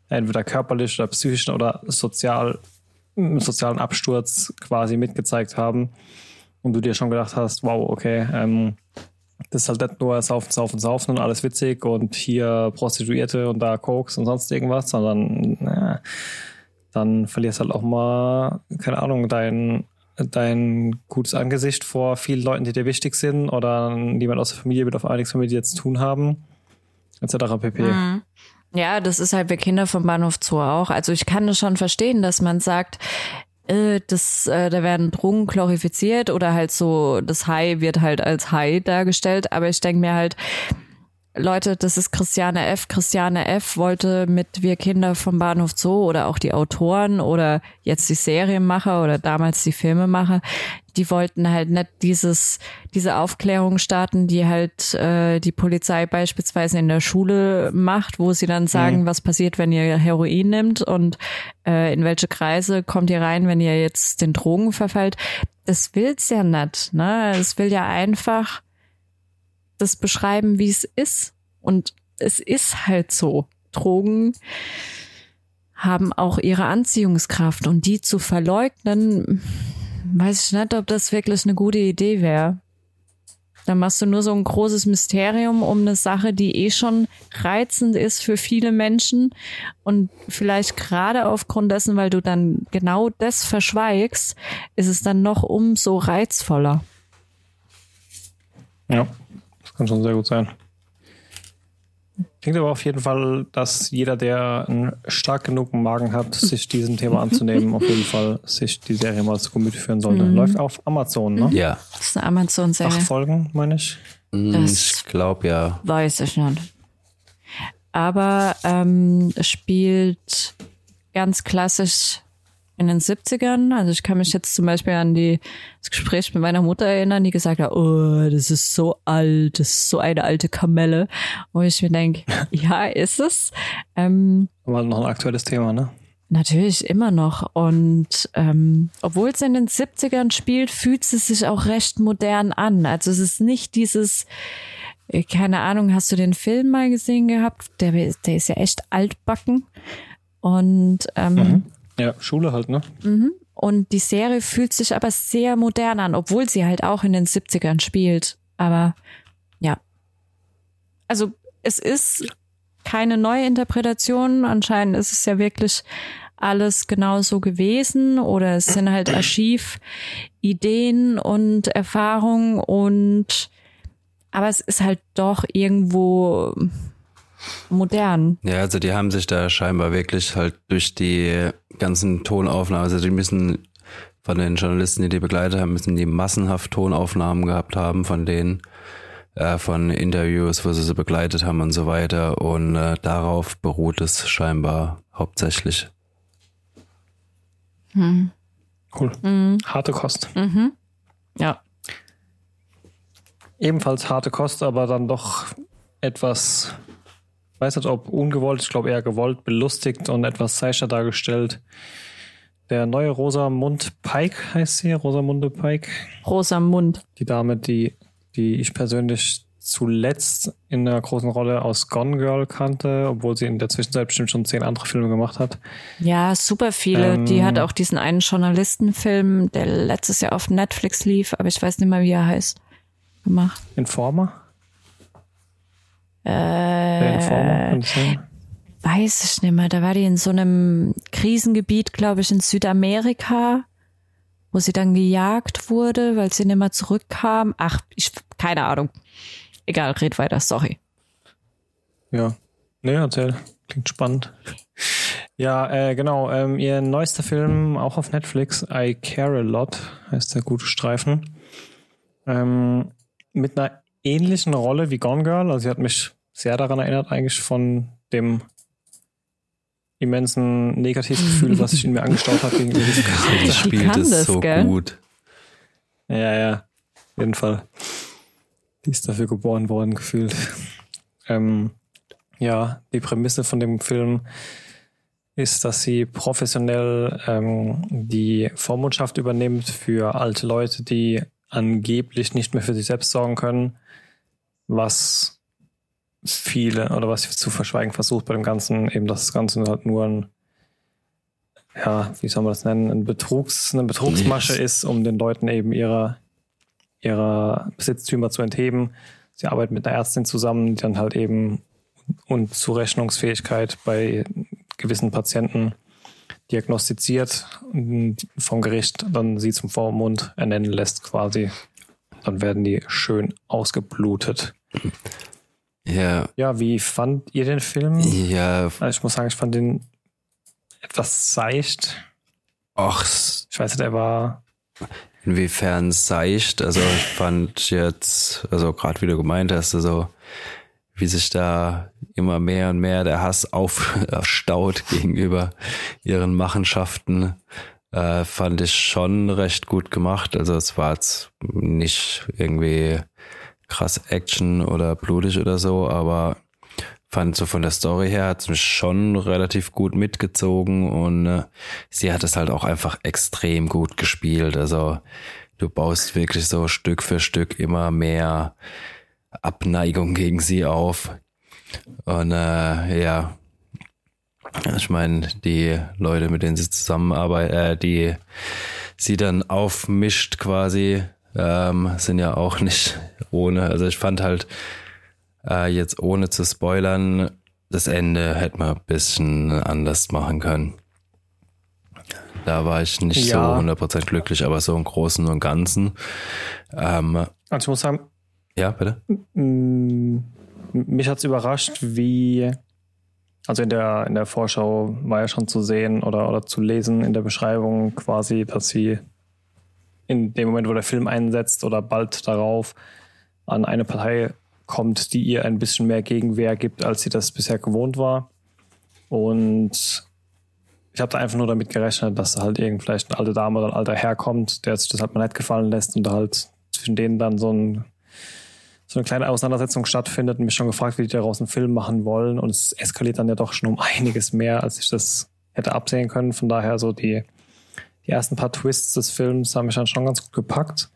entweder körperlich oder psychischen oder sozial, sozialen Absturz quasi mitgezeigt haben. Und du dir schon gedacht hast, wow, okay, ähm, das ist halt nicht nur Saufen, Saufen, Saufen und alles witzig und hier Prostituierte und da Koks und sonst irgendwas, sondern na, dann verlierst halt auch mal, keine Ahnung, dein, dein gutes Angesicht vor vielen Leuten, die dir wichtig sind oder jemand aus der Familie wird auf mehr mit dir zu tun haben, etc. pp. Ja, das ist halt für Kinder vom Bahnhof Zoo auch. Also ich kann das schon verstehen, dass man sagt, äh, das, äh, da werden Drogen glorifiziert oder halt so, das High wird halt als High dargestellt. Aber ich denke mir halt, Leute, das ist Christiane F. Christiane F. wollte mit Wir Kinder vom Bahnhof Zoo oder auch die Autoren oder jetzt die Serienmacher oder damals die Filmemacher, die wollten halt nicht dieses, diese Aufklärung starten, die halt äh, die Polizei beispielsweise in der Schule macht, wo sie dann sagen, was passiert, wenn ihr Heroin nimmt und äh, in welche Kreise kommt ihr rein, wenn ihr jetzt den Drogen verfällt. Das will's ja nicht, ne? Es will ja einfach das beschreiben, wie es ist. Und es ist halt so. Drogen haben auch ihre Anziehungskraft und die zu verleugnen, weiß ich nicht, ob das wirklich eine gute Idee wäre. Dann machst du nur so ein großes Mysterium um eine Sache, die eh schon reizend ist für viele Menschen und vielleicht gerade aufgrund dessen, weil du dann genau das verschweigst, ist es dann noch umso reizvoller. Ja, kann schon sehr gut sein. Klingt aber auf jeden Fall, dass jeder, der einen stark genug Magen hat, sich diesem Thema anzunehmen, auf jeden Fall sich die Serie mal zu Gemüte führen sollte. Läuft auf Amazon, ne? Ja, Das ist eine Amazon-Serie. Acht Folgen, meine ich. Hm, Das- ich glaube ja. Weiß ich nicht. Aber ähm, es spielt ganz klassisch in den 70ern. Also ich kann mich jetzt zum Beispiel an die, das Gespräch mit meiner Mutter erinnern, die gesagt hat, oh, das ist so alt, das ist so eine alte Kamelle. Wo ich mir denke, ja, ist es. Ähm, Aber noch ein aktuelles Thema, ne? Natürlich immer noch. Und ähm, obwohl es in den 70ern spielt, fühlt es sich auch recht modern an. Also es ist nicht dieses, äh, keine Ahnung, hast du den Film mal gesehen gehabt? Der, der ist ja echt altbacken. Und, ähm, Ja, Schule halt, ne? und die Serie fühlt sich aber sehr modern an, obwohl sie halt auch in den 70ern spielt. Aber ja. Also es ist keine neue Interpretation. Anscheinend ist es ja wirklich alles genauso gewesen oder es sind halt Archivideen und Erfahrungen und aber es ist halt doch irgendwo modern. Ja, also die haben sich da scheinbar wirklich halt durch die ganzen Tonaufnahmen, also die müssen von den Journalisten, die die begleitet haben, müssen die massenhaft Tonaufnahmen gehabt haben von denen, äh, von Interviews, wo sie sie begleitet haben und so weiter. Und äh, darauf beruht es scheinbar hauptsächlich. Cool. Harte Kost. Ja. ebenfalls harte Kost, aber dann doch etwas, weiß nicht ob ungewollt, ich glaube eher gewollt, belustigt und etwas seichter dargestellt. Der neue Rosamund Pike heißt sie, Rosamunde Pike. Rosamund. Die Dame, die, die ich persönlich zuletzt in einer großen Rolle aus Gone Girl kannte, obwohl sie in der Zwischenzeit bestimmt schon zehn andere Filme gemacht hat. Ja, super viele. Ähm, die hat auch diesen einen Journalistenfilm, der letztes Jahr auf Netflix lief, aber ich weiß nicht mehr, wie er heißt, gemacht. Informer? Äh, weiß ich nicht mehr. Da war die in so einem Krisengebiet, glaube ich, in Südamerika, wo sie dann gejagt wurde, weil sie nicht mehr zurückkam. Ach, ich, keine Ahnung. Egal, red weiter, sorry. Ja, ne, erzähl. Klingt spannend. Ja, äh, genau. Ähm, ihr neuester Film, auch auf Netflix, I Care a Lot, heißt der gute Streifen. Ähm, mit einer ähnlichen Rolle wie Gone Girl. Also sie hat mich sehr daran erinnert, eigentlich von dem immensen Negativgefühl, was sich in mir angestaut hat gegenüber diesem Charakter. Die spielt es so gell? gut. Ja, ja, auf jeden Fall. Die ist dafür geboren worden, gefühlt. Ähm, ja, die Prämisse von dem Film ist, dass sie professionell ähm, die Vormundschaft übernimmt für alte Leute, die angeblich nicht mehr für sich selbst sorgen können, was viele oder was sie zu verschweigen versucht bei dem Ganzen, eben dass das Ganze halt nur ein, ja, wie soll man das nennen, ein Betrugs, eine Betrugsmasche yes. ist, um den Leuten eben ihrer ihrer Besitztümer zu entheben. Sie arbeitet mit einer Ärztin zusammen, die dann halt eben Unzurechnungsfähigkeit bei gewissen Patienten diagnostiziert und vom Gericht dann sie zum Vormund ernennen lässt quasi. Dann werden die schön ausgeblutet. Ja. Ja, wie fand ihr den Film? Ja. Also ich muss sagen, ich fand den etwas seicht. Ach. Ich weiß nicht, er war inwiefern seicht. Also ich fand jetzt, also gerade wie du gemeint hast, also wie sich da immer mehr und mehr der Hass aufstaut gegenüber ihren Machenschaften, äh, fand ich schon recht gut gemacht. Also es war jetzt nicht irgendwie krass Action oder blutig oder so, aber fand so von der Story her hat mich schon relativ gut mitgezogen und äh, sie hat es halt auch einfach extrem gut gespielt. Also du baust wirklich so Stück für Stück immer mehr Abneigung gegen sie auf. Und äh, ja, ich meine, die Leute, mit denen sie zusammenarbeitet, äh, die sie dann aufmischt quasi, ähm, sind ja auch nicht ohne. Also ich fand halt, äh, jetzt ohne zu spoilern, das Ende hätte man ein bisschen anders machen können. Da war ich nicht ja. so 100% glücklich, aber so im Großen und Ganzen. Ähm, also ich muss sagen, ja, bitte. Mich hat es überrascht, wie, also in der, in der Vorschau war ja schon zu sehen oder, oder zu lesen in der Beschreibung quasi, dass sie in dem Moment, wo der Film einsetzt oder bald darauf an eine Partei kommt, die ihr ein bisschen mehr Gegenwehr gibt, als sie das bisher gewohnt war. Und ich habe da einfach nur damit gerechnet, dass da halt irgend vielleicht eine alte Dame oder ein alter Herr kommt, der sich das halt mal nicht gefallen lässt und da halt zwischen denen dann so, ein, so eine kleine Auseinandersetzung stattfindet und mich schon gefragt, wie die daraus einen Film machen wollen. Und es eskaliert dann ja doch schon um einiges mehr, als ich das hätte absehen können. Von daher so die, die ersten paar Twists des Films haben mich dann schon ganz gut gepackt.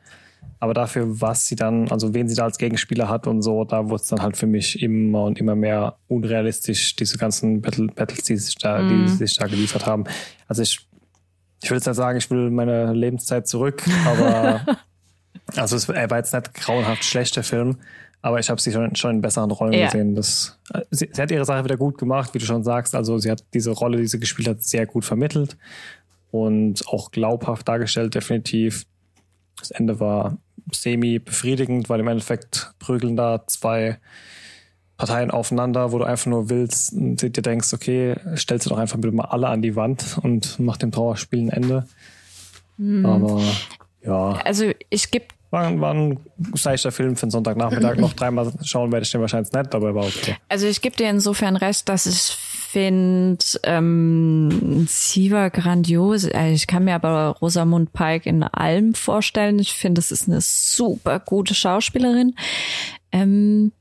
Aber dafür, was sie dann, also wen sie da als Gegenspieler hat und so, da wurde es dann halt für mich immer und immer mehr unrealistisch, diese ganzen Battle, Battles, die sich da, mm. die mhm. sich da geliefert haben. Also ich, ich würde jetzt nicht sagen, ich will meine Lebenszeit zurück, aber also es, er war jetzt nicht grauenhaft schlechter Film, aber ich habe sie schon, schon in besseren Rollen ja. gesehen. Das, sie, sie, hat ihre Sache wieder gut gemacht, wie du schon sagst. Also sie hat diese Rolle, die sie gespielt hat, sehr gut vermittelt und auch glaubhaft dargestellt, definitiv. Das Ende war semi-befriedigend, weil im Endeffekt prügeln da zwei Parteien aufeinander, wo du einfach nur willst und dir denkst, okay, stellst du doch einfach bitte mal alle an die Wand und mach dem Trauerspiel ein Ende. Mhm. Aber Ja. Also ich gebe war, war ein seichter Film für den Sonntagnachmittag. Noch dreimal schauen werde ich den wahrscheinlich nicht, aber war okay. Also ich gebe dir insofern recht, dass ich finde, ähm, sie war grandios. Äh, ich kann mir aber Rosamund Pike in allem vorstellen. Ich finde, es ist eine super gute Schauspielerin. Ähm,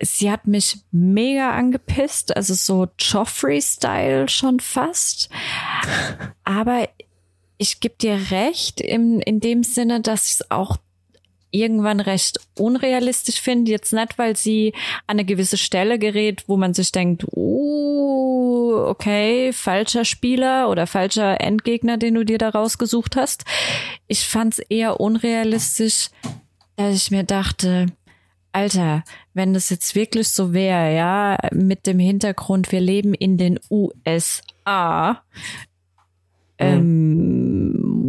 sie hat mich mega angepisst, also so Joffrey-Style schon fast. Aber ich gebe dir recht im, in dem Sinne, dass ich es auch irgendwann recht unrealistisch finde. Jetzt nicht, weil sie an eine gewisse Stelle gerät, wo man sich denkt, oh, okay, falscher Spieler oder falscher Endgegner, den du dir da rausgesucht hast. Ich fand es eher unrealistisch, dass ich mir dachte, Alter, wenn das jetzt wirklich so wäre, ja, mit dem Hintergrund, wir leben in den USA, ähm,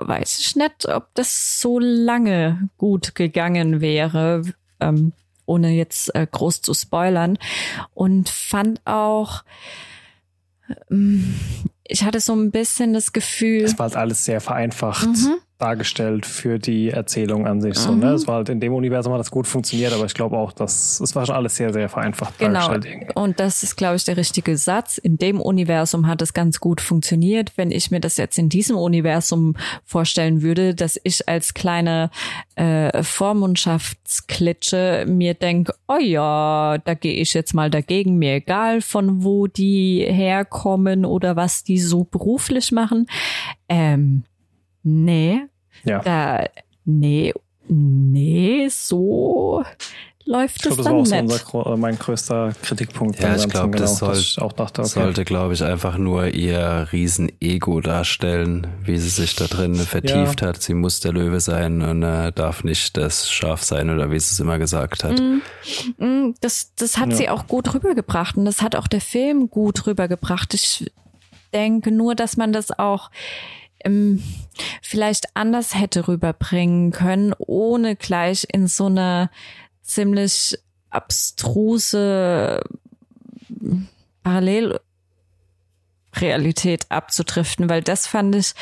weiß ich nicht, ob das so lange gut gegangen wäre, ähm, ohne jetzt äh, groß zu spoilern. Und fand auch, ähm, ich hatte so ein bisschen das Gefühl. Es war halt alles sehr vereinfacht. Mhm dargestellt für die Erzählung an sich. Mhm. So, ne? Mhm. Es war halt in dem Universum hat das gut funktioniert, aber ich glaube auch, dass es war schon alles sehr, sehr vereinfacht genau. dargestellt. Und das ist, glaube ich, der richtige Satz. In dem Universum hat es ganz gut funktioniert. Wenn ich mir das jetzt in diesem Universum vorstellen würde, dass ich als kleine äh, Vormundschaftsklitsche mir denke, oh ja, da gehe ich jetzt mal dagegen, mir egal von wo die herkommen oder was die so beruflich machen. Ähm, nee, ja. da, nee, nee, so läuft ich glaub, das, das dann nicht. Unser, mein größter Kritikpunkt. Ja, ich glaube, das, genau, soll, auch dachte, okay. sollte, glaube ich, einfach nur ihr Riesen-Ego darstellen, wie sie sich da drin vertieft ja. hat. Sie muss der Löwe sein und äh, darf nicht das Schaf sein oder wie sie es immer gesagt hat. Mm, mm, das, das hat ja. sie auch gut rübergebracht und das hat auch der Film gut rübergebracht. Ich denke nur, dass man das auch ähm, vielleicht anders hätte rüberbringen können, ohne gleich in so eine ziemlich abstruse Parallelrealität abzudriften, weil das fand ich,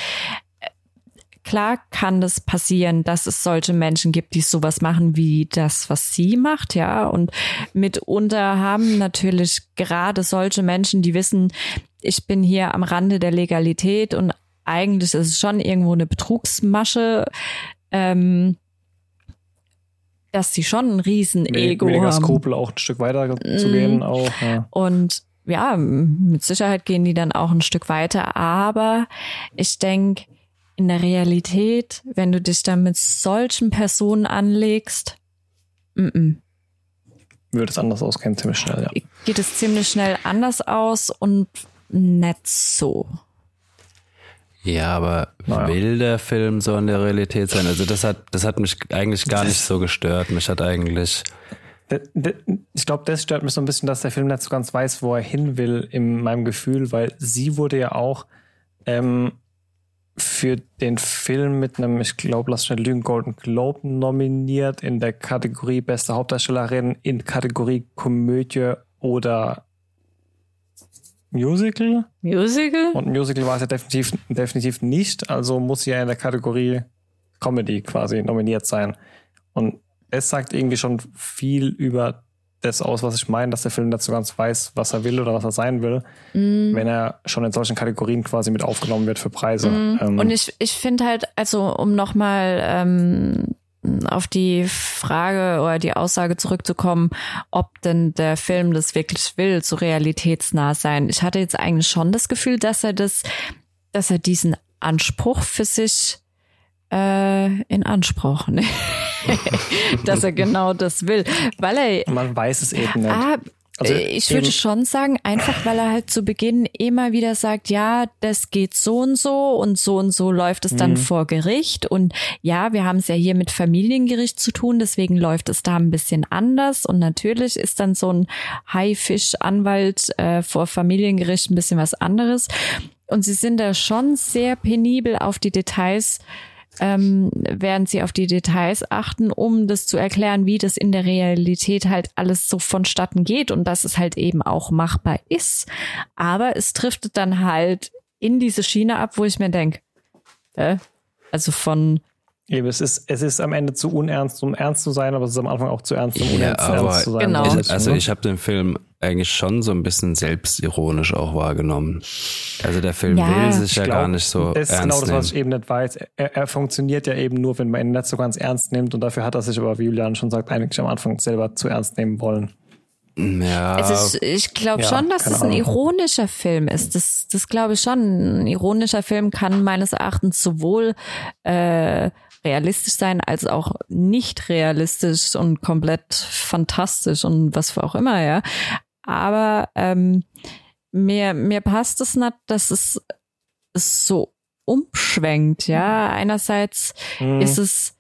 klar kann das passieren, dass es solche Menschen gibt, die sowas machen wie das, was sie macht, ja. Und mitunter haben natürlich gerade solche Menschen, die wissen, ich bin hier am Rande der Legalität und eigentlich ist es schon irgendwo eine Betrugsmasche, ähm, dass sie schon ein riesen Ego Weniger haben. Skrupel auch ein Stück weiter zu gehen auch. Ja. Und ja, mit Sicherheit gehen die dann auch ein Stück weiter, aber ich denke, in der Realität, wenn du dich dann mit solchen Personen anlegst, m -m. würde es anders ausgehen, ziemlich schnell, ja. Geht es ziemlich schnell anders aus und nicht so. Ja, aber naja. will der Film so in der Realität sein? Also das hat, das hat mich eigentlich gar nicht so gestört. Mich hat eigentlich. Ich glaube, das stört mich so ein bisschen, dass der Film nicht so ganz weiß, wo er hin will, in meinem Gefühl, weil sie wurde ja auch ähm, für den Film mit einem, ich glaube, lass schnell lügen, Golden Globe nominiert in der Kategorie Beste Hauptdarstellerin in Kategorie Komödie oder Musical. Musical? Und Musical war es ja definitiv, definitiv nicht, also muss sie ja in der Kategorie Comedy quasi nominiert sein. Und es sagt irgendwie schon viel über das aus, was ich meine, dass der Film dazu ganz weiß, was er will oder was er sein will, mm. wenn er schon in solchen Kategorien quasi mit aufgenommen wird für Preise. Mm. Ähm, und ich, ich finde halt, also um nochmal ähm, auf die Frage oder die Aussage zurückzukommen, ob denn der Film das wirklich will, so realitätsnah sein. Ich hatte jetzt eigentlich schon das Gefühl, dass er das, dass er diesen Anspruch für sich äh, in Anspruch, ne? dass er genau das will, weil er. Man weiß es eben nicht. Ah, also äh, ich würde schon sagen, einfach weil er halt zu Beginn immer wieder sagt, ja, das geht so und so und so und so läuft es dann mhm. vor Gericht. Und ja, wir haben es ja hier mit Familiengericht zu tun, deswegen läuft es da ein bisschen anders. Und natürlich ist dann so ein Haifisch-Anwalt äh, vor Familiengericht ein bisschen was anderes. Und sie sind da schon sehr penibel auf die Details ähm, werden sie auf die Details achten, um das zu erklären, wie das in der Realität halt alles so vonstatten geht und dass es halt eben auch machbar ist. Aber es driftet dann halt in diese Schiene ab, wo ich mir denke, äh, Also von Eben, es ist, es ist am Ende zu unernst, um ernst zu sein, aber es ist am Anfang auch zu ernst, um Ja, unernst aber ernst zu sein. Genau. Also, Ich, also ich habe den Film eigentlich schon so ein bisschen selbstironisch auch wahrgenommen. Also der Film Ja, will sich ich ja glaub, gar nicht so Das ist genau das, was ich eben nicht weiß. Er, er funktioniert ja eben nur, wenn man ihn nicht so ganz ernst nimmt und dafür hat er sich aber, wie Julian schon sagt, eigentlich am Anfang selber zu ernst nehmen wollen. ja, Es ist, ich glaube Ja, schon, dass es ein ironischer Film ist. Das, das glaube ich schon. Ein ironischer Film kann meines Erachtens sowohl äh, realistisch sein als auch nicht realistisch und komplett fantastisch und was für auch immer, ja. Aber ähm, mir, mir passt es nicht, dass es, so umschwenkt, ja. Einerseits Hm. ist es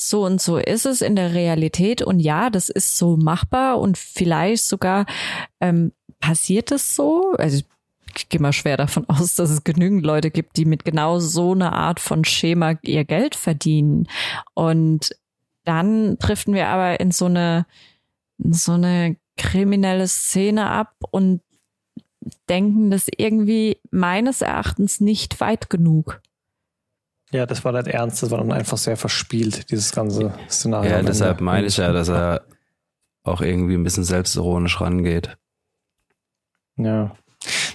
so und so ist es in der Realität und ja, das ist so machbar und vielleicht sogar ähm, passiert es so. Also ich gehe mal schwer davon aus, dass es genügend Leute gibt, die mit genau so einer Art von Schema ihr Geld verdienen. Und dann driften wir aber in so eine, in so eine kriminelle Szene ab und denken das irgendwie meines Erachtens nicht weit genug. Ja, das war nicht ernst, das war dann einfach sehr verspielt, dieses ganze Szenario. ja, deshalb meine ich ja, dass er auch irgendwie ein bisschen selbstironisch rangeht. Ja.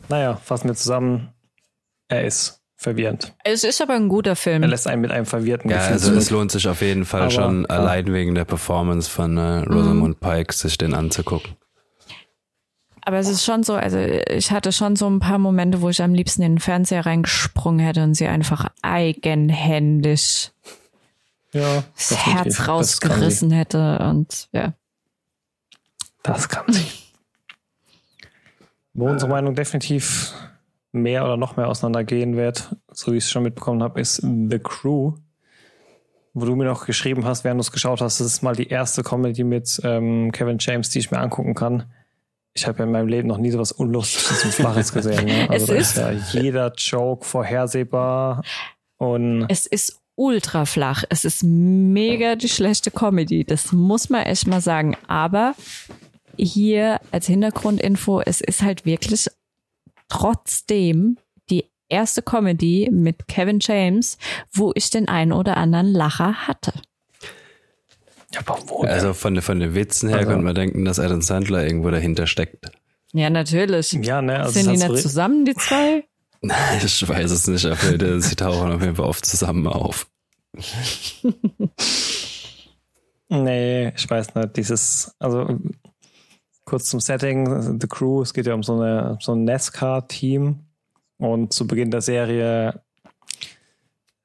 Naja, fassen wir zusammen. Er ist verwirrend. Es ist aber ein guter Er Film. lässt einen mit einem verwirrten Ja, Gefühl also es zurück. lohnt sich auf jeden Fall Aber, schon ja. allein wegen der Performance von äh, Rosamund Pike, sich den anzugucken. Aber es ist schon so, also ich hatte schon so ein paar Momente, wo ich am liebsten in den Fernseher reingesprungen hätte und sie einfach eigenhändig Ja, das. Herz Das kann rausgerissen hätte und ja. Das kann sie. Wo unsere Meinung definitiv mehr oder noch mehr auseinandergehen wird, so wie ich es schon mitbekommen habe, ist The Crew. Wo du mir noch geschrieben hast, während du es geschaut hast, das ist mal die erste Comedy mit ähm, Kevin James, die ich mir angucken kann. Ich habe ja in meinem Leben noch nie so was Unlustiges und Flaches gesehen. Ne? Also Es da ist- ja jeder Joke vorhersehbar und Es ist ultra flach. Es ist mega die schlechte Comedy. Das muss man echt mal sagen. Aber hier als Hintergrundinfo, es ist halt wirklich trotzdem die erste Comedy mit Kevin James, wo ich den einen oder anderen Lacher hatte. ja, aber wo Also von, von den Witzen her Also- könnte man denken, dass Adam Sandler irgendwo dahinter steckt. Ja, natürlich. Ja, ne, also Sind die nicht zusammen, die zwei? Ich weiß es nicht, aber sie tauchen auf jeden Fall oft zusammen auf. Nee, ich weiß nicht. Dieses, also kurz zum Setting, The Crew, es geht ja um so, eine, so ein NASCAR-Team und zu Beginn der Serie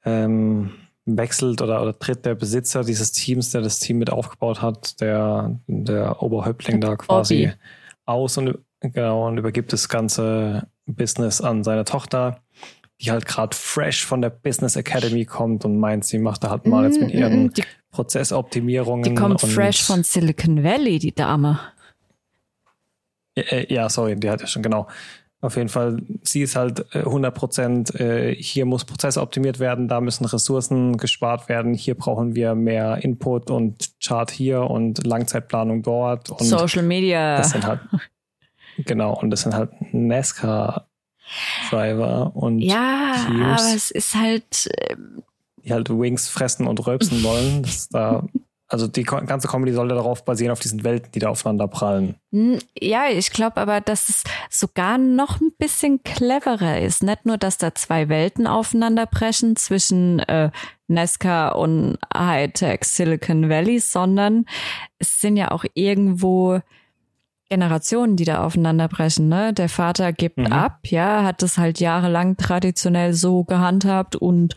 ähm, wechselt oder, oder tritt der Besitzer dieses Teams, der das Team mit aufgebaut hat, der, der Oberhäuptling da quasi Bobby. aus und, genau, und übergibt das ganze Business an seine Tochter, die halt gerade fresh von der Business Academy kommt und meint, sie macht da halt mal jetzt mit ihren Mm, Die, Prozessoptimierungen. die kommt fresh von Silicon Valley, die Dame. Äh, Ja, sorry, die hat ja schon genau. Auf jeden Fall, sie ist halt äh, 100 Prozent, äh, hier muss Prozess optimiert werden, da müssen Ressourcen gespart werden, hier brauchen wir mehr Input und Chart hier und Langzeitplanung dort. Und Social Media. das sind halt, genau, und das sind halt NASCAR-Driver und Ja, Teams. aber es ist halt, äh, die halt Wings fressen und röpsen wollen. Das da, also die ganze Comedy sollte darauf basieren, auf diesen Welten, die da aufeinander prallen. Hm, Ja, ich glaube aber, dass es sogar noch ein bisschen cleverer ist. Nicht nur, dass da zwei Welten aufeinanderbrechen zwischen äh, Nesca und Hightech Silicon Valley, sondern es sind ja auch irgendwo Generationen, die da aufeinanderbrechen. Ne? Der Vater gibt Mhm. ab, ja, hat das halt jahrelang traditionell so gehandhabt und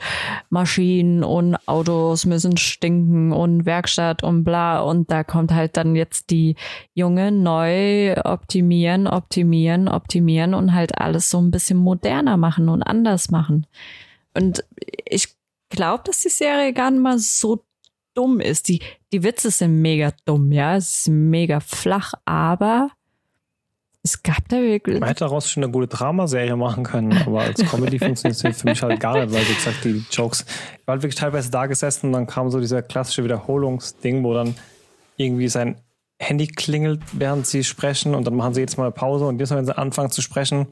Maschinen und Autos müssen stinken und Werkstatt und bla. Und da kommt halt dann jetzt die Junge neu optimieren, optimieren, optimieren und halt alles so ein bisschen moderner machen und anders machen. Und ich glaube, dass die Serie gar nicht mal so dumm ist. Die, die Witze sind mega dumm, ja. Es ist mega flach, aber es gab da wirklich. Man hätte daraus schon eine gute Dramaserie machen können, aber als Comedy funktioniert es für mich halt gar nicht, weil wie gesagt, die Jokes, ich war halt wirklich teilweise da gesessen und dann kam so dieser klassische Wiederholungsding, wo dann irgendwie sein Handy klingelt, während sie sprechen und dann machen sie jetzt mal Pause und jetzt, wenn sie anfangen zu sprechen,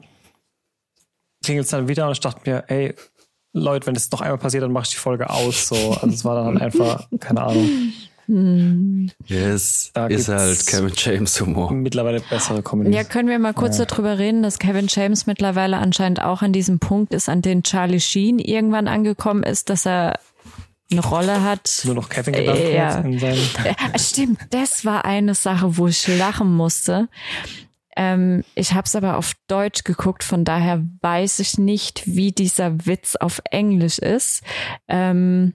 klingelt es dann wieder und ich dachte mir, ey, Leute, wenn es noch einmal passiert, dann mache ich die Folge aus. So. Also es war dann halt einfach, keine Ahnung. Yes, Da ist halt Kevin James Humor. Mittlerweile bessere Comedy. Ja, können wir mal kurz darüber reden, dass Kevin James mittlerweile anscheinend auch an diesem Punkt ist, an den Charlie Sheen irgendwann angekommen ist, dass er eine Rolle hat. Nur noch Kevin genannt Äh, ja. wird in seinem. Stimmt, das war eine Sache, wo ich lachen musste. Ähm, ich habe es aber auf Deutsch geguckt, von daher weiß ich nicht, wie dieser Witz auf Englisch ist. Ähm,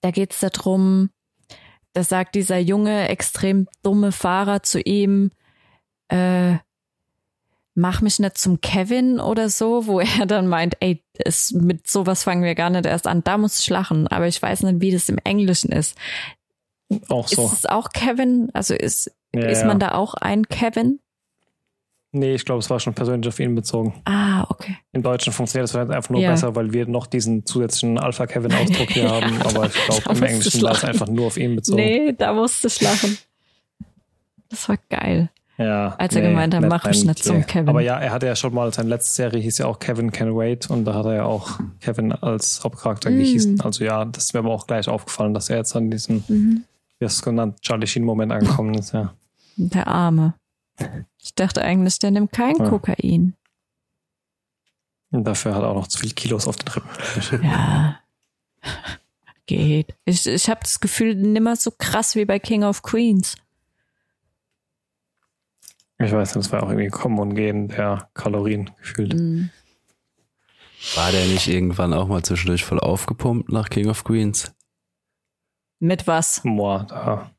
da geht es darum, da sagt dieser junge, extrem dumme Fahrer zu ihm, äh, mach mich nicht zum Kevin oder so, wo er dann meint, ey, es, mit sowas fangen wir gar nicht erst an. Da muss ich lachen, aber ich weiß nicht, wie das im Englischen ist. Auch so. Ist es auch Kevin? Also ist, Ja, ist ja. man da auch ein Kevin? Nee, ich glaube, es war schon persönlich auf ihn bezogen. Ah, okay. Im Deutschen funktioniert das vielleicht einfach nur Ja. besser, weil wir noch diesen zusätzlichen Alpha-Kevin-Ausdruck hier haben. Aber ich glaube, im Englischen war es einfach nur auf ihn bezogen. Nee, da musste ich lachen. Das war geil. Ja, Als er gemeint hat, mach mich nicht zum. Kevin. Aber ja, er hatte ja schon mal, seine letzte Serie hieß ja auch Kevin Can Wait und da hat er ja auch Kevin als Hauptcharakter Mm. gehießen. Also ja, das ist mir aber auch gleich aufgefallen, dass er jetzt an diesem, Mhm. wie hast du es genannt, Charlie Sheen-Moment angekommen ist, ja. Der Arme. Ich dachte eigentlich, der nimmt kein Ja. Kokain. Und dafür hat er auch noch zu viel Kilos auf den Rippen. Ja. Geht. Ich, ich habe das Gefühl, nimmer so krass wie bei King of Queens. Ich weiß nicht, das war auch irgendwie Kommen und Gehen der Kalorien gefühlt. Mhm. War der nicht irgendwann auch mal zwischendurch voll aufgepumpt nach King of Queens? Mit was? Boah, da.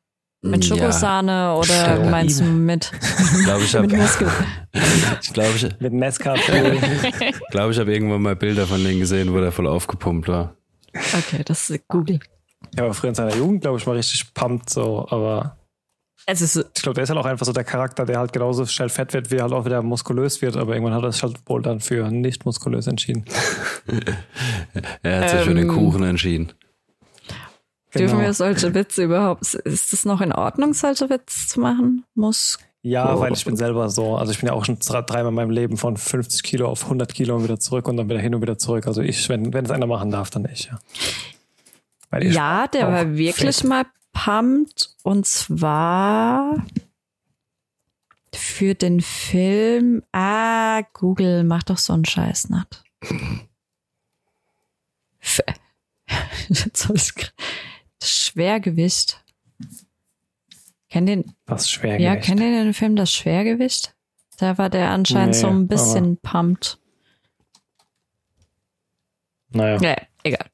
Mit Ja, Schokosahne oder Steroide. meinst du mit, ich glaube, ich habe mit Muskel? ich glaube, ich, Mit Nescafé. glaube, ich habe irgendwann mal Bilder von denen gesehen, wo der voll aufgepumpt war. Okay, das ist Google. er war früher in seiner Jugend, glaube ich, mal richtig pumped, so, aber Also so, ich glaube, der ist halt auch einfach so der Charakter, der halt genauso schnell fett wird, wie er halt auch wieder muskulös wird, aber irgendwann hat er sich halt wohl dann für nicht muskulös entschieden. Er hat sich für den Ähm, Kuchen entschieden. Dürfen Genau. wir solche Witze überhaupt, ist es noch in Ordnung, solche Witze zu machen? Muss. Ja, weil ich bin selber so, also ich bin ja auch schon dre- dreimal in meinem Leben von 50 Kilo auf 100 Kilo und wieder zurück und dann wieder hin und wieder zurück. Also ich, wenn, wenn es einer machen darf, dann ich, ja. Ich Ja, der war wirklich fett. mal pumped und zwar für den Film. Ah, Google macht doch so einen Scheiß nicht. Jetzt hab ich's gra- Das Schwergewicht. Kennt ihr, Das schwer ja, kennt ihr den Film Das Schwergewicht? Da war der anscheinend Nee, so ein bisschen pumped. Naja. Ja, egal.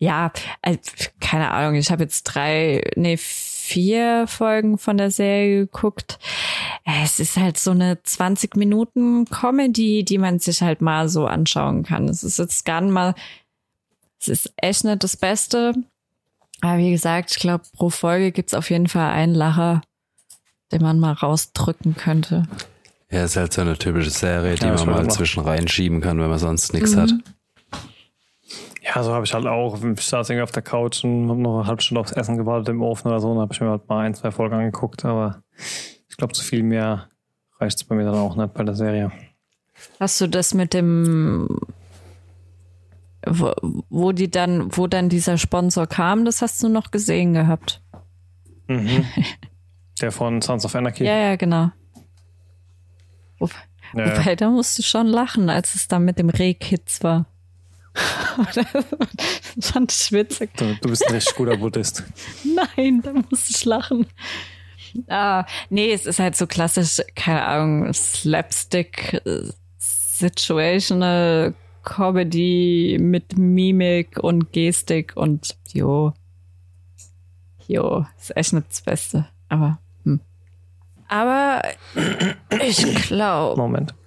Ja, also, keine Ahnung, ich habe jetzt drei, nee, vier Folgen von der Serie geguckt. Es ist halt so eine 20 Minuten Comedy, die man sich halt mal so anschauen kann. Es ist jetzt gar nicht mal, es ist echt nicht das Beste. Aber wie gesagt, ich glaube, pro Folge gibt's auf jeden Fall einen Lacher, den man mal rausdrücken könnte. Ja, ist halt so eine typische Serie, die Ja, man mal zwischen reinschieben kann, wenn man sonst nichts Mhm. hat. Ja, so habe ich halt auch. Ich saß irgendwie auf der Couch und habe noch eine halbe Stunde aufs Essen gewartet im Ofen oder so. Und habe ich mir halt mal ein, zwei Folgen angeguckt. Aber ich glaube, zu viel mehr reicht es bei mir dann auch nicht bei der Serie. Hast du das mit dem, wo, wo die dann, wo dann dieser Sponsor kam, das hast du noch gesehen gehabt? Mhm. der von Sons of Anarchy. Ja, ja, genau. Wo, Ja. Wobei, da musste ich schon lachen, als es dann mit dem Rehkitz war. das fand ich witzig. Du, du bist ein richtig guter Buddhist. Nein, da musste ich lachen. Ah, nee, es ist halt so klassisch, keine Ahnung, Slapstick, äh, Situational Comedy mit Mimik und Gestik und jo. Jo, ist echt nicht das Beste. Aber, hm. Aber ich glaube, Moment.